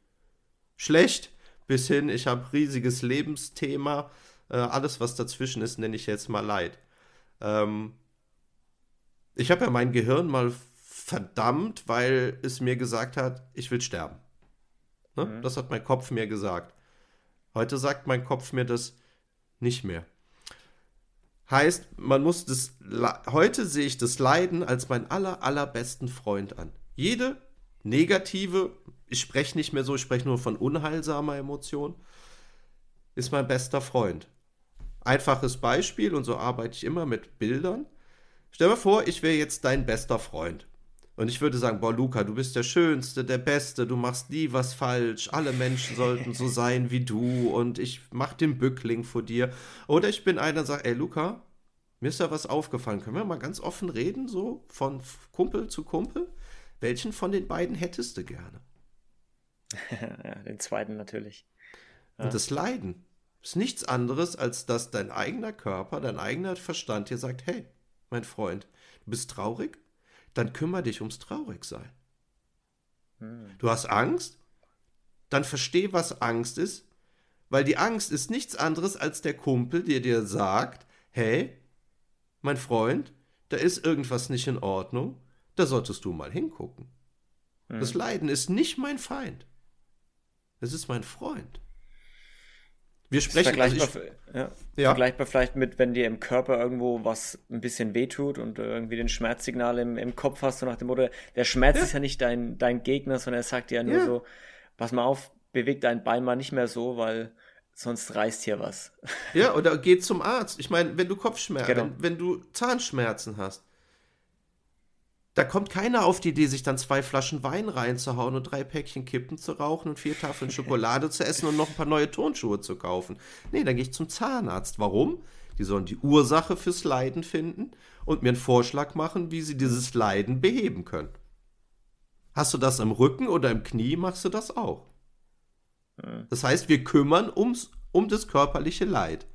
schlecht, bis hin, ich habe riesiges Lebensthema. Äh, alles, was dazwischen ist, nenne ich jetzt mal Leid. Ähm, ich habe ja mein Gehirn mal verdammt, weil es mir gesagt hat, ich will sterben. Ne? Mhm. Das hat mein Kopf mir gesagt. Heute sagt mein Kopf mir das nicht mehr. Heißt, man muss das, heute sehe ich das Leiden als meinen aller, allerbesten Freund an. Jede negative, ich spreche nicht mehr so, ich spreche nur von unheilsamer Emotion, ist mein bester Freund. Einfaches Beispiel, und so arbeite ich immer mit Bildern. Stell dir vor, ich wäre jetzt dein bester Freund. Und ich würde sagen, boah, Luca, du bist der Schönste, der Beste, du machst nie was falsch, alle Menschen sollten so sein wie du und ich mach den Bückling vor dir. Oder ich bin einer, der sagt, ey, Luca, mir ist da was aufgefallen. Können wir mal ganz offen reden, so von Kumpel zu Kumpel? Welchen von den beiden hättest du gerne? ja, den zweiten natürlich. Ja. Und das Leiden ist nichts anderes, als dass dein eigener Körper, dein eigener Verstand dir sagt, hey, mein Freund, du bist traurig? Dann kümmere dich ums Traurigsein. Hm. Du hast Angst? Dann versteh, was Angst ist, weil die Angst ist nichts anderes als der Kumpel, der dir sagt, hey, mein Freund, da ist irgendwas nicht in Ordnung, da solltest du mal hingucken. Hm. Das Leiden ist nicht mein Feind. Es ist mein Freund. Wir sprechen vergleichbar, also ich, ja, ja. vergleichbar vielleicht mit, wenn dir im Körper irgendwo was ein bisschen wehtut und du irgendwie den Schmerzsignal im, im Kopf hast, so nach dem Motto, der Schmerz ja. ist ja nicht dein, dein Gegner, sondern er sagt dir ja nur so, pass mal auf, beweg dein Bein mal nicht mehr so, weil sonst reißt hier was. Ja, oder geh zum Arzt. Ich meine, wenn du Kopfschmerzen, genau. wenn, wenn du Zahnschmerzen hast, da kommt keiner auf die Idee, sich dann zwei Flaschen Wein reinzuhauen und drei Päckchen Kippen zu rauchen und vier Tafeln Schokolade zu essen und noch ein paar neue Turnschuhe zu kaufen. Nee, dann gehe ich zum Zahnarzt. Warum? Die sollen die Ursache fürs Leiden finden und mir einen Vorschlag machen, wie sie dieses Leiden beheben können. Hast du das im Rücken oder im Knie, machst du das auch. Das heißt, wir kümmern ums, um das körperliche Leid.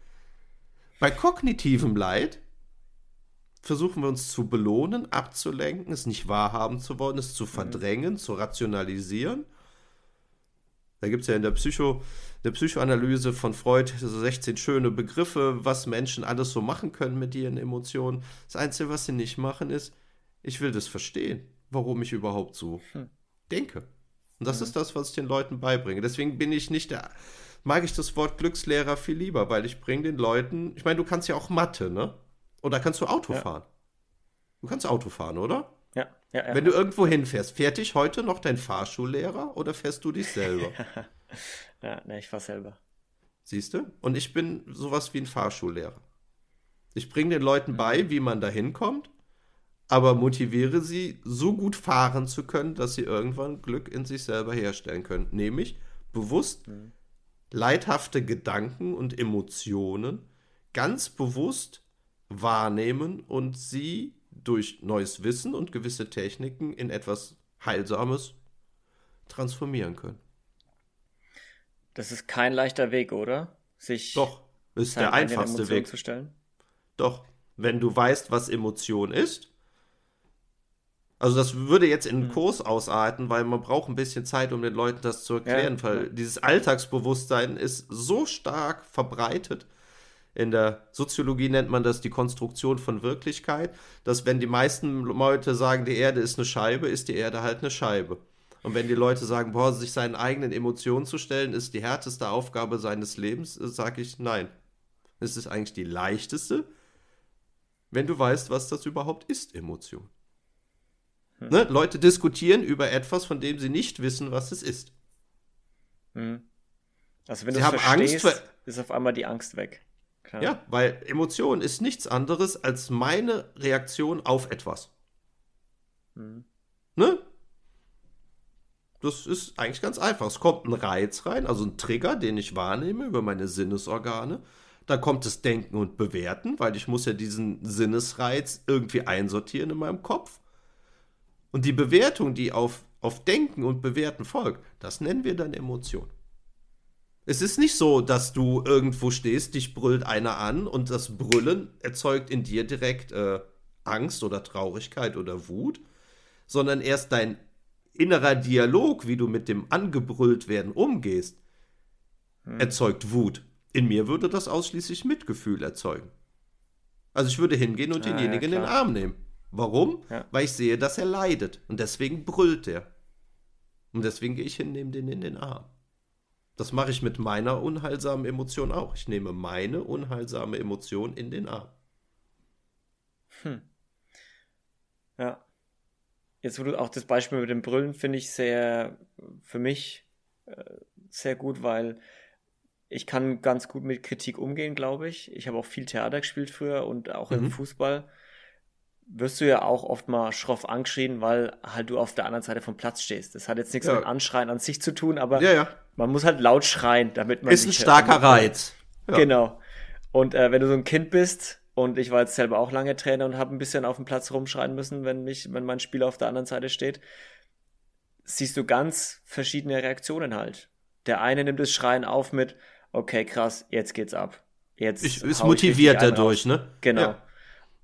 Bei kognitivem Leid versuchen wir uns zu belohnen, abzulenken, es nicht wahrhaben zu wollen, es zu verdrängen, mhm. zu rationalisieren. Da gibt es ja in der, Psycho, der Psychoanalyse von Freud so 16 schöne Begriffe, was Menschen alles so machen können mit ihren Emotionen. Das Einzige, was sie nicht machen, ist, ich will das verstehen, warum ich überhaupt so hm. denke. Und das mhm. ist das, was ich den Leuten beibringe. Deswegen bin ich nicht der, mag ich das Wort Glückslehrer viel lieber, weil ich bringe den Leuten, ich meine, du kannst ja auch Mathe, ne? Oder kannst du Auto ja. fahren? Du kannst Auto fahren, oder? Ja. ja, ja. Wenn du irgendwo hinfährst, fährt dich heute noch dein Fahrschullehrer oder fährst du dich selber? ja, ne, ich fahr selber. Siehst du? Und ich bin sowas wie ein Fahrschullehrer. Ich bringe den Leuten bei, wie man da hinkommt aber motiviere sie, so gut fahren zu können, dass sie irgendwann Glück in sich selber herstellen können. Nämlich bewusst mhm. leidhafte Gedanken und Emotionen ganz bewusst wahrnehmen und sie durch neues Wissen und gewisse Techniken in etwas Heilsames transformieren können. Das ist kein leichter Weg, oder? Sich Doch, ist der einfachste Weg zu stellen. Doch, wenn du weißt, was Emotion ist also das würde jetzt in einen mhm. Kurs ausarten, weil man braucht ein bisschen Zeit, um den Leuten das zu erklären, ja. weil dieses Alltagsbewusstsein ist so stark verbreitet. In der Soziologie nennt man das die Konstruktion von Wirklichkeit, dass wenn die meisten Leute sagen, die Erde ist eine Scheibe, ist die Erde halt eine Scheibe. Und wenn die Leute sagen, boah, sich seinen eigenen Emotionen zu stellen, ist die härteste Aufgabe seines Lebens, sage ich nein. Es ist eigentlich die leichteste, wenn du weißt, was das überhaupt ist, Emotion. Hm. Ne? Leute diskutieren über etwas, von dem sie nicht wissen, was es ist. Hm. Also wenn du haben Angst vor, ist auf einmal die Angst weg. Ja, weil Emotion ist nichts anderes als meine Reaktion auf etwas. Hm. Ne? Das ist eigentlich ganz einfach. Es kommt ein Reiz rein, also ein Trigger, den ich wahrnehme über meine Sinnesorgane. Da kommt das Denken und Bewerten, weil ich muss ja diesen Sinnesreiz irgendwie einsortieren in meinem Kopf. Und die Bewertung, die auf, auf Denken und Bewerten folgt, das nennen wir dann Emotion. Es ist nicht so, dass du irgendwo stehst, dich brüllt einer an und das Brüllen erzeugt in dir direkt äh, Angst oder Traurigkeit oder Wut, sondern erst dein innerer Dialog, wie du mit dem angebrüllt werden umgehst, hm. erzeugt Wut. In mir würde das ausschließlich Mitgefühl erzeugen. Also ich würde hingehen und ah, denjenigen ja, in den Arm nehmen. Warum? Ja. Weil ich sehe, dass er leidet. Und deswegen brüllt er. Und deswegen gehe ich hin, nehme den in den Arm. Das mache ich mit meiner unheilsamen Emotion auch. Ich nehme meine unheilsame Emotion in den Arm. Hm. Ja. Jetzt wurde auch das Beispiel mit dem Brüllen, finde ich sehr, für mich äh, sehr gut, weil ich kann ganz gut mit Kritik umgehen, glaube ich. Ich habe auch viel Theater gespielt früher und auch mhm. im Fußball wirst du ja auch oft mal schroff angeschrien, weil halt du auf der anderen Seite vom Platz stehst. Das hat jetzt nichts ja. mit Anschreien an sich zu tun, aber ja, ja. Man muss halt laut schreien, damit man. Ist ein starker Reiz. Genau. Und äh, wenn du so ein Kind bist, und ich war jetzt selber auch lange Trainer und habe ein bisschen auf dem Platz rumschreien müssen, wenn mich, wenn mein Spieler auf der anderen Seite steht, siehst du ganz verschiedene Reaktionen halt. Der eine nimmt das Schreien auf mit, okay, krass, jetzt geht's ab. Jetzt ich, ist motiviert dadurch, ne? Genau. Ja.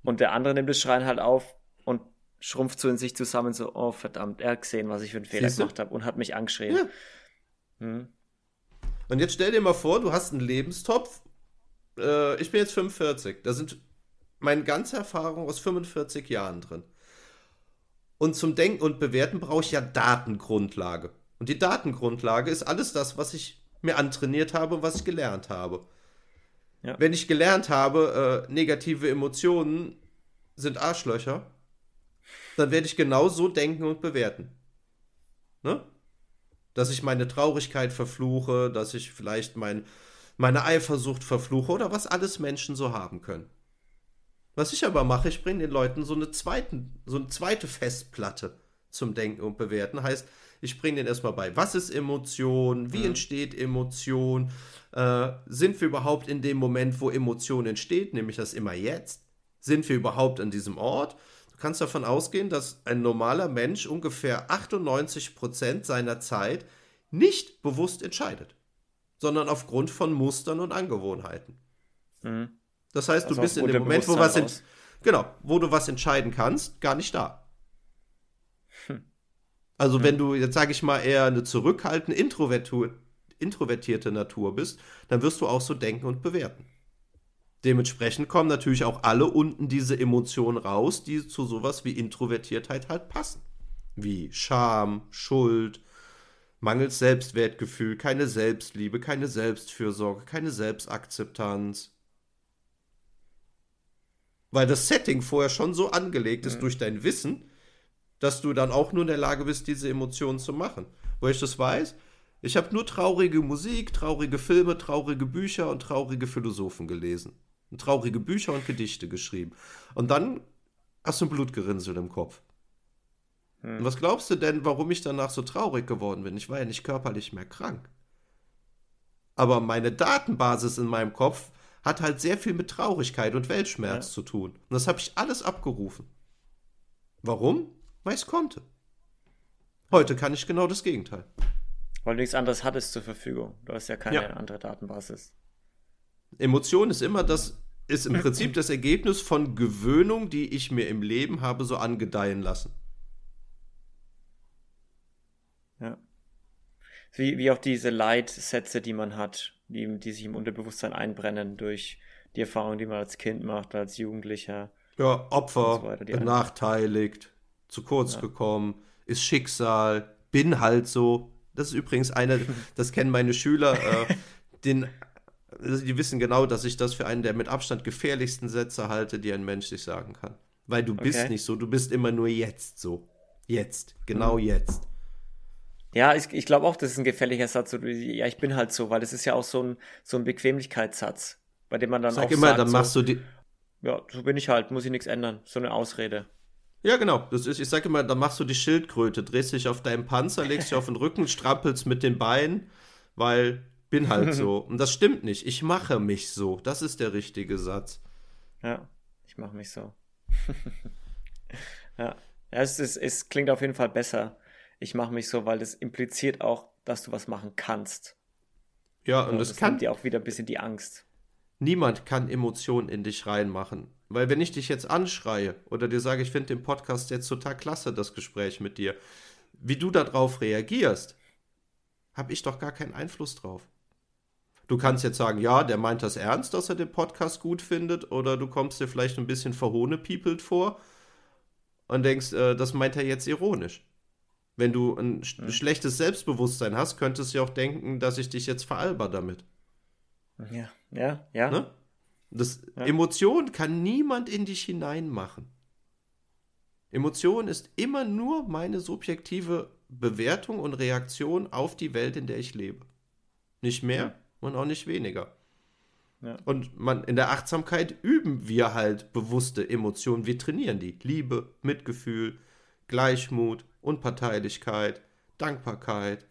Und der andere nimmt das Schreien halt auf und schrumpft so in sich zusammen, so, oh verdammt, er hat gesehen, was ich für einen Fehler Siehste? gemacht habe und hat mich angeschrien. Ja. Hm. Und jetzt stell dir mal vor, du hast einen Lebenstopf. Äh, ich bin jetzt 45. Da sind meine ganze Erfahrung aus 45 Jahren drin. Und zum Denken und Bewerten brauche ich ja Datengrundlage. Und die Datengrundlage ist alles das, was ich mir antrainiert habe und was ich gelernt habe. Ja. Wenn ich gelernt habe, äh, negative Emotionen sind Arschlöcher, dann werde ich genau so denken und bewerten. Ne? Dass ich meine Traurigkeit verfluche, dass ich vielleicht mein, meine Eifersucht verfluche oder was alles Menschen so haben können. Was ich aber mache, ich bringe den Leuten so eine, zweiten, so eine zweite Festplatte zum Denken und Bewerten. Heißt, ich bringe denen erstmal bei, was ist Emotion, wie mhm. entsteht Emotion, äh, sind wir überhaupt in dem Moment, wo Emotion entsteht, nämlich das immer jetzt? Sind wir überhaupt an diesem Ort? Du kannst davon ausgehen, dass ein normaler Mensch ungefähr 98% seiner Zeit nicht bewusst entscheidet, sondern aufgrund von Mustern und Angewohnheiten. Mhm. Das heißt, also du bist in dem Moment, wo was in, genau, wo du was entscheiden kannst, gar nicht da. Hm. Also hm. wenn du jetzt sage ich mal eher eine zurückhaltende introvertierte Natur bist, dann wirst du auch so denken und bewerten. Dementsprechend kommen natürlich auch alle unten diese Emotionen raus, die zu sowas wie Introvertiertheit halt passen. Wie Scham, Schuld, mangels Selbstwertgefühl, keine Selbstliebe, keine Selbstfürsorge, keine Selbstakzeptanz, weil das Setting vorher schon so angelegt ist mhm. durch dein Wissen, dass du dann auch nur in der Lage bist, diese Emotionen zu machen. Wo ich das weiß, ich habe nur traurige Musik, traurige Filme, traurige Bücher und traurige Philosophen gelesen. Und traurige Bücher und Gedichte geschrieben. Und dann hast du ein Blutgerinnsel im Kopf. Hm. Und was glaubst du denn, warum ich danach so traurig geworden bin? Ich war ja nicht körperlich mehr krank. Aber meine Datenbasis in meinem Kopf hat halt sehr viel mit Traurigkeit und Weltschmerz ja. zu tun. Und das habe ich alles abgerufen. Warum? Weil ich es konnte. Heute kann ich genau das Gegenteil. Weil du nichts anderes hattest zur Verfügung. Du hast ja keine ja. andere Datenbasis. Emotion ist immer das, ist im Prinzip das Ergebnis von Gewöhnung, die ich mir im Leben habe so angedeihen lassen. Ja. Wie, wie auch diese Leitsätze, die man hat die, die sich im Unterbewusstsein einbrennen durch die Erfahrung, die man als Kind macht, als Jugendlicher. Ja, Opfer, so weiter, benachteiligt, zu kurz ja. gekommen, ist Schicksal, bin halt so. Das ist übrigens einer, das kennen meine Schüler, äh, den, also die wissen genau, dass ich das für einen der mit Abstand gefährlichsten Sätze halte, die ein Mensch sich sagen kann. Weil du okay. bist nicht so, du bist immer nur jetzt so. Jetzt, genau mhm. jetzt. Ja, ich, ich glaube auch, das ist ein gefährlicher Satz. Ja, ich bin halt so, weil das ist ja auch so ein, so ein Bequemlichkeitssatz, bei dem man dann Sag auch immer, sagt, dann machst so, du die. Ja, so bin ich halt, muss ich nichts ändern. So eine Ausrede. Ja, genau. Das ist, ich sage immer, dann machst du die Schildkröte, drehst dich auf deinen Panzer, legst dich auf den Rücken, strampelst mit den Beinen, weil bin halt so. Und das stimmt nicht. Ich mache mich so. Das ist der richtige Satz. Ja, ich mache mich so. ja. ja, es, ist, es klingt auf jeden Fall besser ich mache mich so, weil das impliziert auch, dass du was machen kannst. Ja, und, und das, kann dir auch wieder ein bisschen die Angst. Niemand kann Emotionen in dich reinmachen. Weil wenn ich dich jetzt anschreie oder dir sage, ich finde den Podcast jetzt total klasse, das Gespräch mit dir, wie du darauf reagierst, habe ich doch gar keinen Einfluss drauf. Du kannst jetzt sagen, ja, der meint das ernst, dass er den Podcast gut findet, oder du kommst dir vielleicht ein bisschen verhohnepiepelt vor und denkst, äh, das meint er jetzt ironisch. Wenn du ein mhm. schlechtes Selbstbewusstsein hast, könntest du auch denken, dass ich dich jetzt veralber damit. Ja, ja, ja. Ne? Das, ja. Emotion kann niemand in dich hineinmachen. Emotion ist immer nur meine subjektive Bewertung und Reaktion auf die Welt, in der ich lebe. Nicht mehr ja. Und auch nicht weniger. Ja. Und man, in der Achtsamkeit üben wir halt bewusste Emotionen. Wir trainieren die. Liebe, Mitgefühl, Gleichmut, Unparteilichkeit, Dankbarkeit,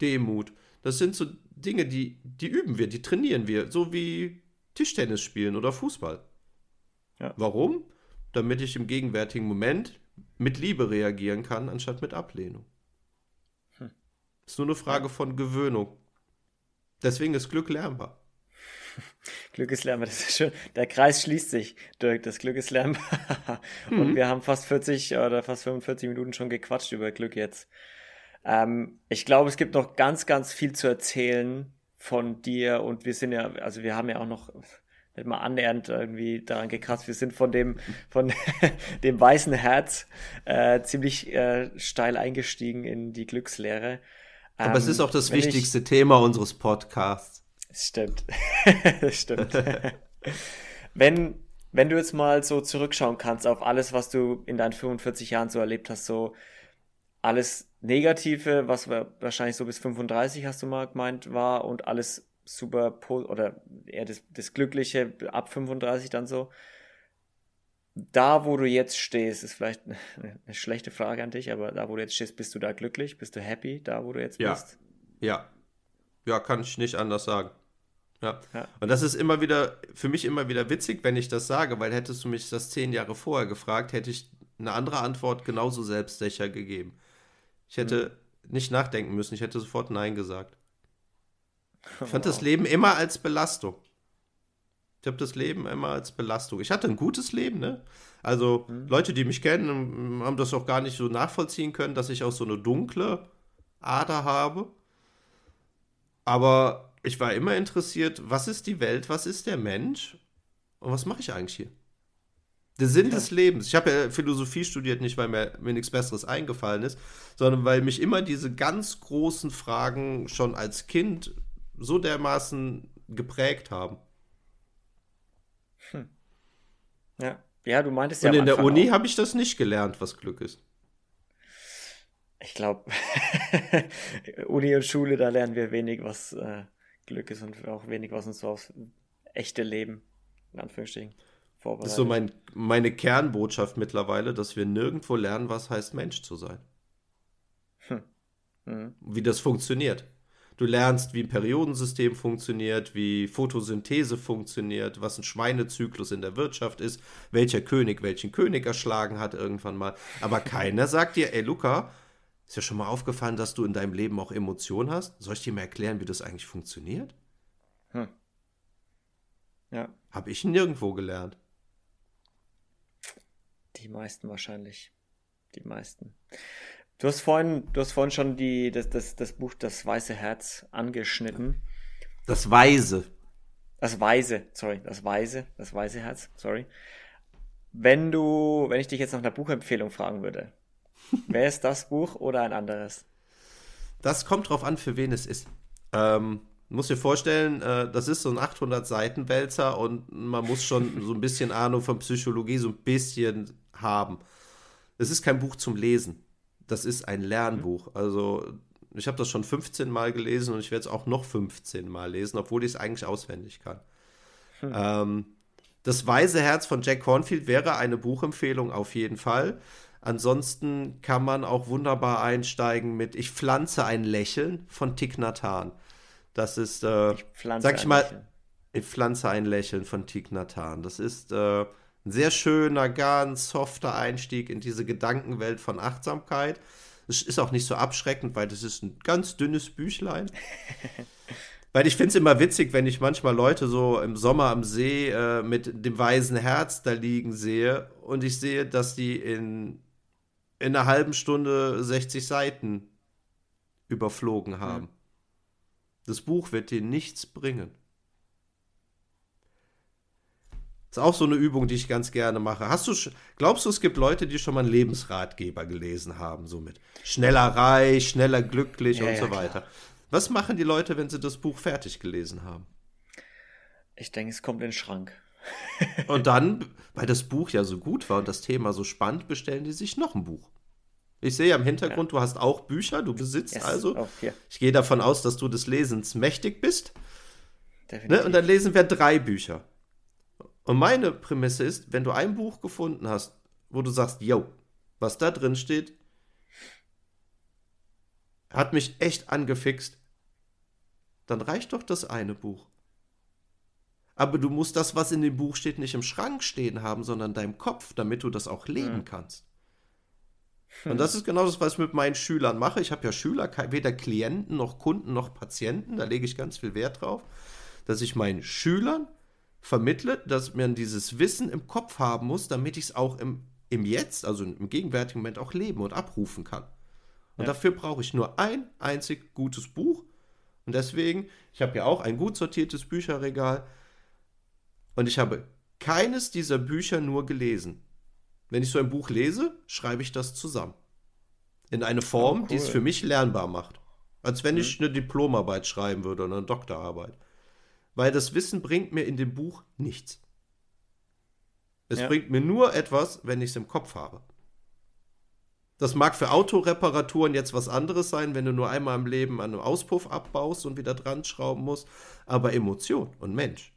Demut. Das sind so Dinge, die, die üben wir, die trainieren wir, so wie Tischtennis spielen oder Fußball. Ja. Warum? Damit ich im gegenwärtigen Moment mit Liebe reagieren kann, anstatt mit Ablehnung. Hm. Ist nur eine Frage von Gewöhnung. Deswegen ist Glück lernbar. Glück ist lernbar, das ist schön. Der Kreis schließt sich, Dirk. Das Glück ist lernbar. Und mhm. wir haben fast 40 oder fast 45 Minuten schon gequatscht über Glück jetzt. Ähm, ich glaube, es gibt noch ganz, ganz viel zu erzählen von dir und wir sind ja, also wir haben ja auch noch nicht mal annähernd irgendwie daran gekratzt. Wir sind von dem, von dem weißen Herz äh, ziemlich äh, steil eingestiegen in die Glückslehre. Aber ähm, es ist auch das wichtigste ich, Thema unseres Podcasts. Stimmt. Stimmt. wenn, wenn du jetzt mal so zurückschauen kannst auf alles, was du in deinen 45 Jahren so erlebt hast, so alles Negative, was wahrscheinlich so bis 35 hast du mal gemeint war, und alles super oder eher das, das Glückliche ab 35 dann so. Da, wo du jetzt stehst, ist vielleicht eine, schlechte Frage an dich, aber da, wo du jetzt stehst, bist du da glücklich? Bist du happy, da, wo du jetzt ja. bist? Ja. Ja, kann ich nicht anders sagen. Ja. ja. Und das ist immer wieder, für mich immer wieder witzig, wenn ich das sage, weil hättest du mich das zehn Jahre vorher gefragt, hätte ich eine andere Antwort genauso selbstsicher gegeben. Ich hätte mhm. nicht nachdenken müssen, ich hätte sofort Nein gesagt. Ich fand wow. das Leben immer als Belastung. Ich habe das Leben immer als Belastung. Ich hatte ein gutes Leben, ne? Also mhm. Leute, die mich kennen, haben das auch gar nicht so nachvollziehen können, dass ich auch so eine dunkle Ader habe. Aber ich war immer interessiert, was ist die Welt, was ist der Mensch und was mache ich eigentlich hier? Der Sinn ja. des Lebens. Ich habe ja Philosophie studiert, nicht weil mir, mir nichts Besseres eingefallen ist, sondern weil mich immer diese ganz großen Fragen schon als Kind so dermaßen geprägt haben. Hm. Ja. ja, du meintest ja. Und in der Uni habe ich das nicht gelernt, was Glück ist. Ich glaube, Uni und Schule, da lernen wir wenig, was äh, Glück ist und auch wenig, was uns so aufs echte Leben, in Anführungsstrichen, vorbereitet. Das ist so mein, meine Kernbotschaft mittlerweile, dass wir nirgendwo lernen, was heißt Mensch zu sein. Hm. Mhm. Wie das funktioniert. Du lernst, wie ein Periodensystem funktioniert, wie Photosynthese funktioniert, was ein Schweinezyklus in der Wirtschaft ist, welcher König welchen König erschlagen hat irgendwann mal. Aber keiner sagt dir, ey Luca, ist ja schon mal aufgefallen, dass du in deinem Leben auch Emotionen hast? Soll ich dir mal erklären, wie das eigentlich funktioniert? Hm. Ja. Habe ich nirgendwo gelernt. Die meisten wahrscheinlich. Die meisten. Du hast vorhin, du hast vorhin schon die, das, das, das Buch Das Weiße Herz angeschnitten. Das Weise. Das Weise, sorry, das Weise, das Weiße Herz, sorry. Wenn du, wenn ich dich jetzt nach einer Buchempfehlung fragen würde, Wer ist das Buch oder ein anderes? Das kommt drauf an, für wen es ist. Ähm, muss dir vorstellen, äh, das ist so ein 800 Seiten Wälzer und man muss schon so ein bisschen Ahnung von Psychologie so ein bisschen haben. Es ist kein Buch zum Lesen. Das ist ein Lernbuch. Also ich habe das schon 15 Mal gelesen und ich werde es auch noch 15 Mal lesen, obwohl ich es eigentlich auswendig kann. Hm. Ähm, das Weise Herz von Jack Cornfield wäre eine Buchempfehlung auf jeden Fall. Ansonsten kann man auch wunderbar einsteigen mit Ich pflanze ein Lächeln von Thich Nhat Hanh. Das ist, äh, ich sag ich mal, Lächeln. Ich pflanze ein Lächeln von Thich Nhat Hanh. Das ist äh, ein sehr schöner, ganz softer Einstieg in diese Gedankenwelt von Achtsamkeit. Es ist auch nicht so abschreckend, weil das ist ein ganz dünnes Büchlein. Weil ich finde es immer witzig, wenn ich manchmal Leute so im Sommer am See äh, mit dem weißen Herz da liegen sehe und ich sehe, dass die in in einer halben Stunde 60 Seiten überflogen haben. Mhm. Das Buch wird dir nichts bringen. Das ist auch so eine Übung, die ich ganz gerne mache. Hast du, glaubst du, es gibt Leute, die schon mal einen Lebensratgeber gelesen haben, so mit schneller reich, schneller glücklich ja, und ja, so weiter? Klar. Was machen die Leute, wenn sie das Buch fertig gelesen haben? Ich denke, es kommt in den Schrank. und dann, weil das Buch ja so gut war und das Thema so spannend, bestellen die sich noch ein Buch. Ich sehe ja im Hintergrund, ja. du hast auch Bücher, du besitzt yes. also. Oh, ich gehe davon aus, dass du des Lesens mächtig bist. Ne? Und dann lesen wir drei Bücher. Und meine Prämisse ist, wenn du ein Buch gefunden hast, wo du sagst, yo, was da drin steht, hat mich echt angefixt, dann reicht doch das eine Buch. Aber du musst das, was in dem Buch steht, nicht im Schrank stehen haben, sondern in deinem Kopf, damit du das auch leben mhm. kannst. Und das ist genau das, was ich mit meinen Schülern mache. Ich habe ja Schüler, weder Klienten noch Kunden noch Patienten. Da lege ich ganz viel Wert drauf, dass ich meinen Schülern vermittle, dass man dieses Wissen im Kopf haben muss, damit ich es auch im, im Jetzt, also im gegenwärtigen Moment auch leben und abrufen kann. Und ja. dafür brauche ich nur ein einzig gutes Buch. Und deswegen, ich habe ja auch ein gut sortiertes Bücherregal. Und ich habe keines dieser Bücher nur gelesen. Wenn ich so ein Buch lese, schreibe ich das zusammen. In eine Form, oh, cool. die es für mich lernbar macht. Als wenn mhm. ich eine Diplomarbeit schreiben würde oder eine Doktorarbeit. Weil das Wissen bringt mir in dem Buch nichts. Es ja. bringt mir nur etwas, wenn ich es im Kopf habe. Das mag für Autoreparaturen jetzt was anderes sein, wenn du nur einmal im Leben an einem Auspuff abbaust und wieder dran schrauben musst. Aber Emotion und Mensch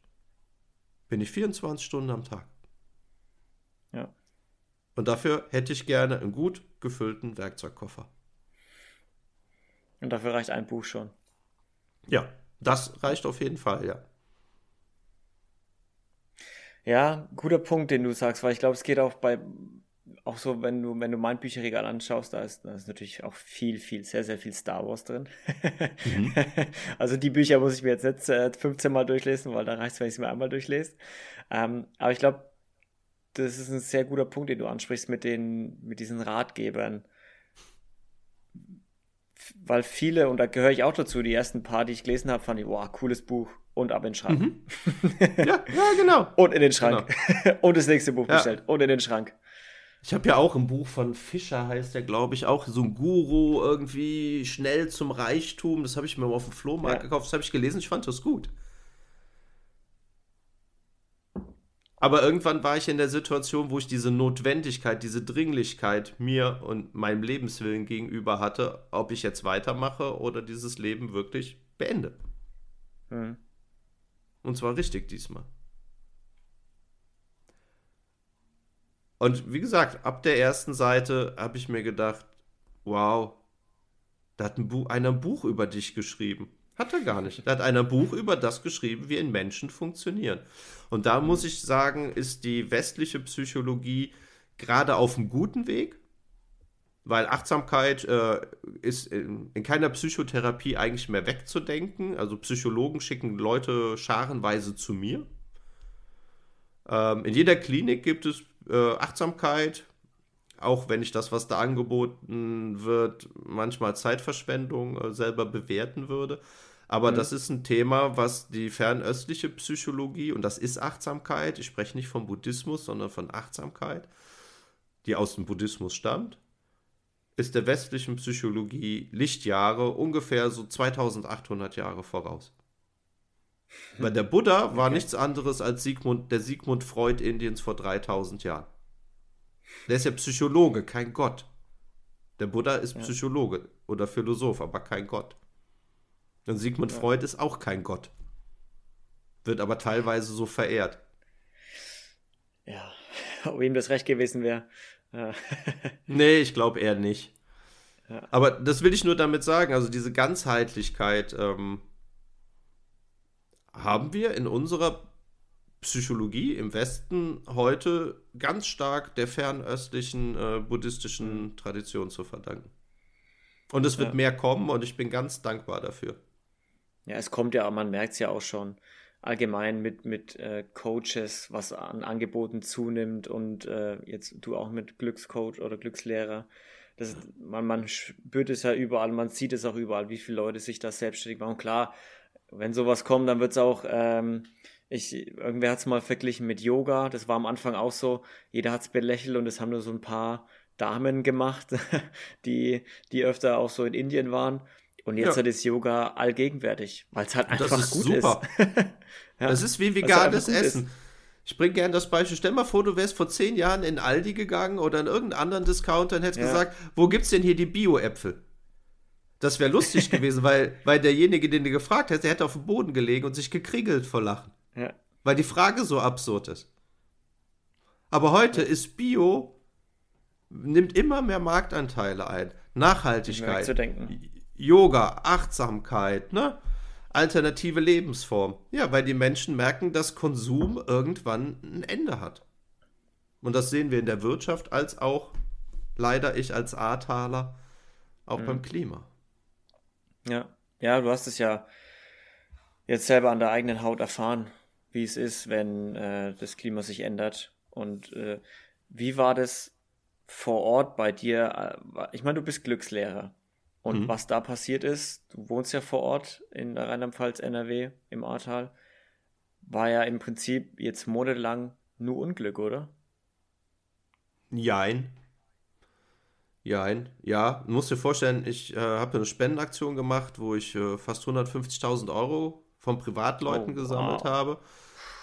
bin ich 24 Stunden am Tag. Ja. Und dafür hätte ich gerne einen gut gefüllten Werkzeugkoffer. Und dafür reicht ein Buch schon. Ja, das reicht auf jeden Fall, ja. Ja, guter Punkt, den du sagst, weil ich glaube, es geht auch bei, auch so, wenn du, wenn du mein Bücherregal anschaust, da ist, da ist natürlich auch viel, viel, sehr, sehr viel Star Wars drin. Mhm. also die Bücher muss ich mir jetzt nicht äh, 15 Mal durchlesen, weil da reicht es, wenn ich sie mir einmal durchlese. Ähm, aber ich glaube, das ist ein sehr guter Punkt, den du ansprichst mit den, mit diesen Ratgebern. Weil viele, und da gehöre ich auch dazu, die ersten paar, die ich gelesen habe, fand ich, wow, cooles Buch und ab in den Schrank. Mhm. Ja, ja, genau. und in den Schrank. Genau. und das nächste Buch ja. bestellt und in den Schrank. Ich habe ja auch ein Buch von Fischer, heißt der, glaube ich, auch so ein Guru irgendwie schnell zum Reichtum. Das habe ich mir auf dem Flohmarkt ja. gekauft. Das habe ich gelesen. Ich fand das gut. Aber irgendwann war ich in der Situation, wo ich diese Notwendigkeit, diese Dringlichkeit mir und meinem Lebenswillen gegenüber hatte, ob ich jetzt weitermache oder dieses Leben wirklich beende. Mhm. Und zwar richtig diesmal. Und wie gesagt, ab der ersten Seite habe ich mir gedacht, wow, da hat ein Buch, einer ein Buch über dich geschrieben. Hat er gar nicht. Da hat einer ein Buch über das geschrieben, wie ein Menschen funktionieren. Und da muss ich sagen, ist die westliche Psychologie gerade auf einem guten Weg, weil Achtsamkeit äh, ist in, in, keiner Psychotherapie eigentlich mehr wegzudenken. Also Psychologen schicken Leute scharenweise zu mir. Ähm, in jeder Klinik gibt es äh, Achtsamkeit, auch wenn ich das, was da angeboten wird, manchmal Zeitverschwendung äh, selber bewerten würde. Aber mhm. das ist ein Thema, was die fernöstliche Psychologie, und das ist Achtsamkeit, ich spreche nicht vom Buddhismus, sondern von Achtsamkeit, die aus dem Buddhismus stammt, ist der westlichen Psychologie Lichtjahre ungefähr so 2800 Jahre voraus. Weil der Buddha war okay. nichts anderes als Sigmund, der Sigmund Freud Indiens vor 3000 Jahren. Der ist ja Psychologe, kein Gott. Der Buddha ist ja. Psychologe oder Philosoph, aber kein Gott. Und Sigmund ja. Freud ist auch kein Gott. Wird aber teilweise so verehrt. Ja, ob ihm das recht gewesen wäre. nee, ich glaube eher nicht. Ja. Aber das will ich nur damit sagen, also diese Ganzheitlichkeit ähm, haben wir in unserer Psychologie im Westen heute ganz stark der fernöstlichen äh, buddhistischen mhm. Tradition zu verdanken. Und es wird ja. mehr kommen und ich bin ganz dankbar dafür. Ja, es kommt ja, man merkt es ja auch schon allgemein mit, mit äh, Coaches, was an Angeboten zunimmt und äh, jetzt du auch mit Glückscoach oder Glückslehrer. Das, man, man spürt es ja überall, man sieht es auch überall, wie viele Leute sich da selbstständig machen. Klar, wenn sowas kommt, dann wird es auch, ähm, ich, irgendwer hat es mal verglichen mit Yoga, das war am Anfang auch so, jeder hat es belächelt und es haben nur so ein paar Damen gemacht, die, die öfter auch so in Indien waren. Und jetzt ja. ist Yoga allgegenwärtig, weil es halt einfach ist gut super. ist. ja. Das ist wie veganes Essen. Ist. Ich bringe gerne das Beispiel. Stell mal vor, du wärst vor zehn Jahren in Aldi gegangen oder in irgendeinen anderen Discounter und hättest ja. gesagt, wo gibt's denn hier die Bio-Äpfel? Das wäre lustig gewesen, weil, weil derjenige, den du gefragt hast, der hätte auf dem Boden gelegen und sich gekriegelt vor Lachen. Ja. Weil die Frage so absurd ist. Aber heute ja. ist Bio, nimmt immer mehr Marktanteile ein. Nachhaltigkeit. Zu denken. Yoga, Achtsamkeit, ne? Alternative Lebensform. Ja, weil die Menschen merken, dass Konsum irgendwann ein Ende hat. Und das sehen wir in der Wirtschaft als auch, leider ich als Ahrtaler, auch mhm. beim Klima. Ja, ja, du hast es ja jetzt selber an der eigenen Haut erfahren, wie es ist, wenn äh, das Klima sich ändert. Und äh, wie war das vor Ort bei dir? Äh, ich meine, du bist Glückslehrer. Und mhm. was da passiert ist, du wohnst ja vor Ort in Rheinland-Pfalz, NRW, im Ahrtal, war ja im Prinzip jetzt monatelang nur Unglück, oder? Jein. Jein. Ja, du musst dir vorstellen, ich äh, habe eine Spendenaktion gemacht, wo ich äh, fast 150.000 Euro von Privatleuten oh, gesammelt wow. habe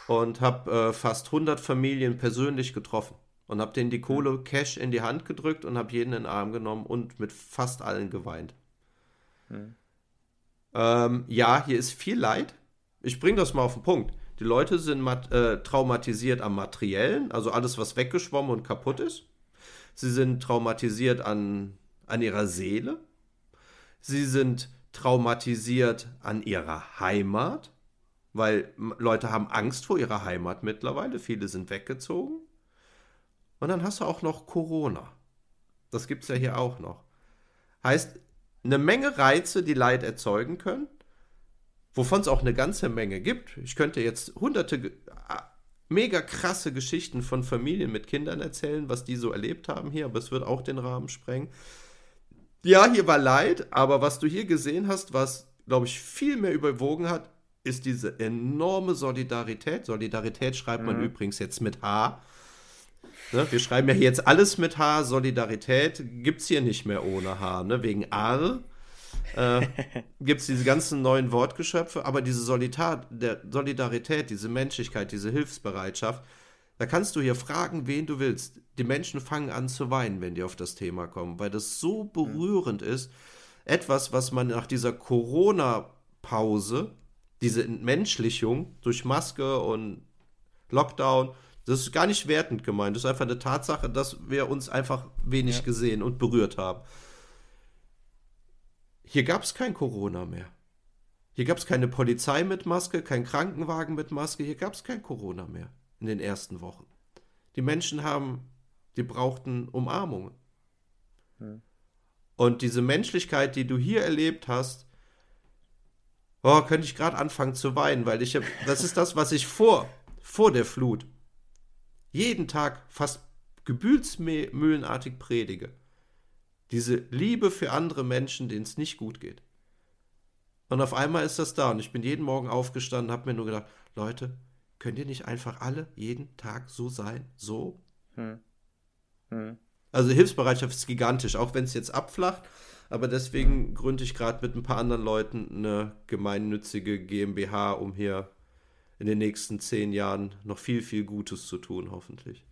und habe äh, fast 100 Familien persönlich getroffen. Und habe denen die Kohle Cash in die Hand gedrückt und habe jeden in den Arm genommen und mit fast allen geweint. Hm. Ähm, ja, hier ist viel Leid. Ich bringe das mal auf den Punkt. Die Leute sind äh, traumatisiert am Materiellen, also alles, was weggeschwommen und kaputt ist. Sie sind traumatisiert an, an ihrer Seele. Sie sind traumatisiert an ihrer Heimat, weil Leute haben Angst vor ihrer Heimat mittlerweile. Viele sind weggezogen. Und dann hast du auch noch Corona. Das gibt es ja hier auch noch. Heißt, eine Menge Reize, die Leid erzeugen können, wovon es auch eine ganze Menge gibt. Ich könnte jetzt hunderte mega krasse Geschichten von Familien mit Kindern erzählen, was die so erlebt haben hier, aber es wird auch den Rahmen sprengen. Ja, hier war Leid, aber was du hier gesehen hast, was, glaube ich, viel mehr überwogen hat, ist diese enorme Solidarität. Solidarität schreibt man mhm. übrigens jetzt mit H. Ne, wir schreiben ja jetzt alles mit H. Solidarität gibt es hier nicht mehr ohne H, ne, wegen Ar äh, gibt es diese ganzen neuen Wortgeschöpfe, aber diese Solidar der Solidarität, diese Menschlichkeit, diese Hilfsbereitschaft, da kannst du hier fragen, wen du willst. Die Menschen fangen an zu weinen, wenn die auf das Thema kommen, weil das so berührend mhm. ist. Etwas, was man nach dieser Corona-Pause, diese Entmenschlichung durch Maske und Lockdown, das ist gar nicht wertend gemeint. Das ist einfach eine Tatsache, dass wir uns einfach wenig ja. gesehen und berührt haben. Hier gab es kein Corona mehr. Hier gab es keine Polizei mit Maske, kein Krankenwagen mit Maske, hier gab es kein Corona mehr in den ersten Wochen. Die Menschen haben, die brauchten Umarmungen. Hm. Und diese Menschlichkeit, die du hier erlebt hast, oh, könnte ich gerade anfangen zu weinen, weil ich, das ist das, was ich vor, vor der Flut jeden Tag fast gebühlsmühlenartig predige. Diese Liebe für andere Menschen, denen es nicht gut geht. Und auf einmal ist das da. Und ich bin jeden Morgen aufgestanden, habe mir nur gedacht, Leute, könnt ihr nicht einfach alle jeden Tag so sein? So? Hm. Hm. Also Hilfsbereitschaft ist gigantisch, auch wenn es jetzt abflacht. Aber deswegen gründe ich gerade mit ein paar anderen Leuten eine gemeinnützige GmbH, um hier in den nächsten zehn Jahren noch viel, viel Gutes zu tun, hoffentlich.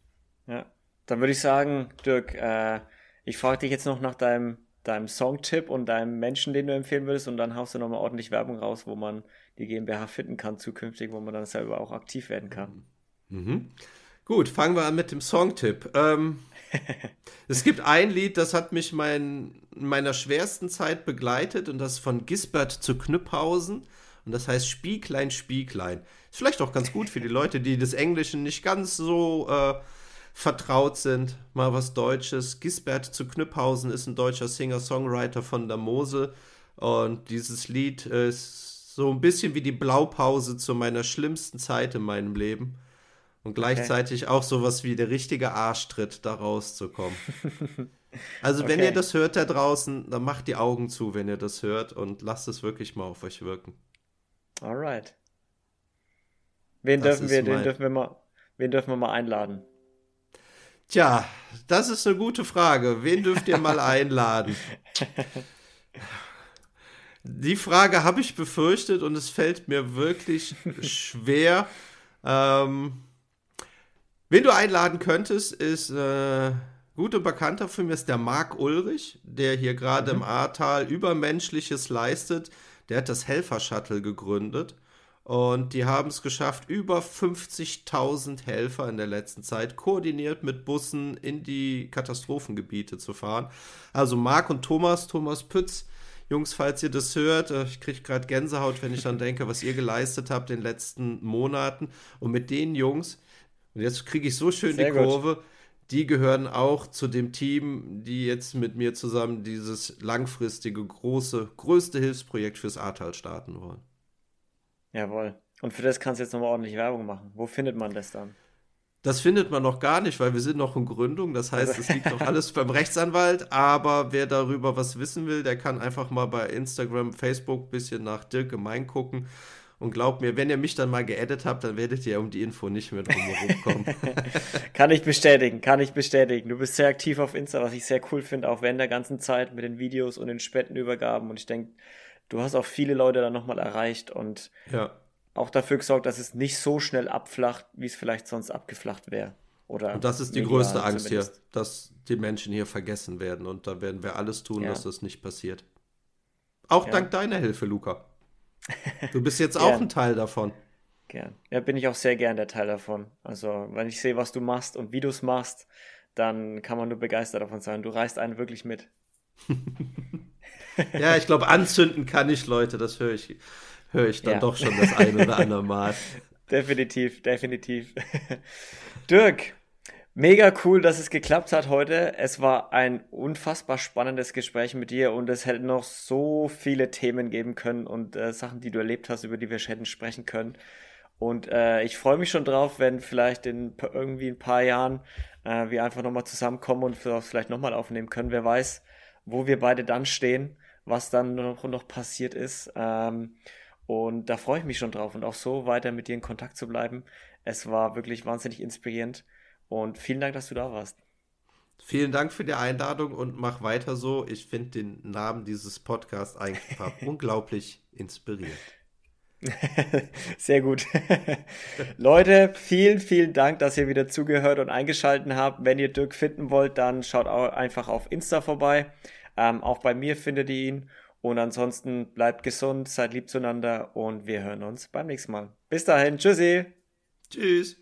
Ja, dann würde ich sagen, Dirk, äh, ich frage dich jetzt noch nach deinem, deinem Songtipp und deinem Menschen, den du empfehlen würdest, und dann haust du nochmal ordentlich Werbung raus, wo man die GmbH finden kann zukünftig, wo man dann selber auch aktiv werden kann. Mhm. Gut, fangen wir an mit dem Songtipp. Ähm, es gibt ein Lied, das hat mich mein, in meiner schwersten Zeit begleitet und das ist von Gisbert zu Knüpphausen und das heißt Spieglein, Spieglein. Ist vielleicht auch ganz gut für die Leute, die des Englischen nicht ganz so äh, vertraut sind. Mal was Deutsches. Gisbert zu Knüpphausen ist ein deutscher Singer-Songwriter von der Mosel. Und dieses Lied ist so ein bisschen wie die Blaupause zu meiner schlimmsten Zeit in meinem Leben. Und gleichzeitig okay. auch sowas wie der richtige Arschtritt, da rauszukommen. Also, wenn okay. ihr das hört da draußen, dann macht die Augen zu, wenn ihr das hört und lasst es wirklich mal auf euch wirken. Alright. Wen das dürfen wir, den dürfen wir mal, wen dürfen wir mal einladen? Tja, das ist eine gute Frage. Wen dürft ihr mal einladen? Die Frage habe ich befürchtet und es fällt mir wirklich schwer. Ähm, wen du einladen könntest, ist äh, gut und bekannter für mich ist der Marc Ulrich, der hier gerade mhm. im Ahrtal Übermenschliches leistet. Der hat das Helfer-Shuttle gegründet. Und die haben es geschafft, über 50.000 Helfer in der letzten Zeit koordiniert mit Bussen in die Katastrophengebiete zu fahren. Also Marc und Thomas, Thomas Pütz, Jungs, falls ihr das hört, äh, ich kriege gerade Gänsehaut, wenn ich dann denke, was ihr geleistet habt in den letzten Monaten. Und mit den Jungs, und jetzt kriege ich so schön Sehr die Kurve, gut. Die gehören auch zu dem Team, die jetzt mit mir zusammen dieses langfristige, große, größte Hilfsprojekt fürs Ahrtal starten wollen. Jawohl. Und für das kannst du jetzt nochmal ordentlich Werbung machen. Wo findet man das dann? Das findet man noch gar nicht, weil wir sind noch in Gründung. Das heißt, es liegt noch alles beim Rechtsanwalt. Aber wer darüber was wissen will, der kann einfach mal bei Instagram, Facebook ein bisschen nach Dirk Gemein gucken. Und glaubt mir, wenn ihr mich dann mal geedit habt, dann werdet ihr um die Info nicht mehr drum kommen. kann ich bestätigen, kann ich bestätigen. Du bist sehr aktiv auf Insta, was ich sehr cool finde, auch während der ganzen Zeit mit den Videos und den Spendenübergaben. Und ich denke, du hast auch viele Leute dann nochmal erreicht und ja. auch dafür gesorgt, dass es nicht so schnell abflacht, wie es vielleicht sonst abgeflacht wäre. Oder und das ist die größte Angst zumindest. hier, dass die Menschen hier vergessen werden. Und da werden wir alles tun, ja. dass das nicht passiert. Auch ja. dank deiner Hilfe, Luca. Du bist jetzt auch ein Teil davon. Gern. Ja, bin ich auch sehr gern der Teil davon. Also, wenn ich sehe, was du machst und wie du es machst, dann kann man nur begeistert davon sein. Du reißt einen wirklich mit. ja, ich glaube, anzünden kann ich, Leute. Das höre ich, höre ich dann ja. doch schon das ein oder andere Mal. definitiv, definitiv. Dirk, mega cool, dass es geklappt hat heute. Es war ein unfassbar spannendes Gespräch mit dir und es hätte noch so viele Themen geben können und äh, Sachen, die du erlebt hast, über die wir hätten sprechen können. Und äh, ich freue mich schon drauf, wenn vielleicht in irgendwie ein paar Jahren äh, wir einfach nochmal zusammenkommen und vielleicht nochmal aufnehmen können. Wer weiß, wo wir beide dann stehen, was dann noch, noch passiert ist. Ähm, und da freue ich mich schon drauf und auch so weiter mit dir in Kontakt zu bleiben. Es war wirklich wahnsinnig inspirierend und vielen Dank, dass du da warst. Vielen Dank für die Einladung und mach weiter so. Ich finde den Namen dieses Podcasts eigentlich unglaublich inspirierend. Sehr gut. Leute, vielen, vielen Dank, dass ihr wieder zugehört und eingeschaltet habt. Wenn ihr Dirk finden wollt, dann schaut auch einfach auf Insta vorbei. Ähm, auch bei mir findet ihr ihn. Und ansonsten bleibt gesund, seid lieb zueinander und wir hören uns beim nächsten Mal. Bis dahin, tschüssi. Tschüss.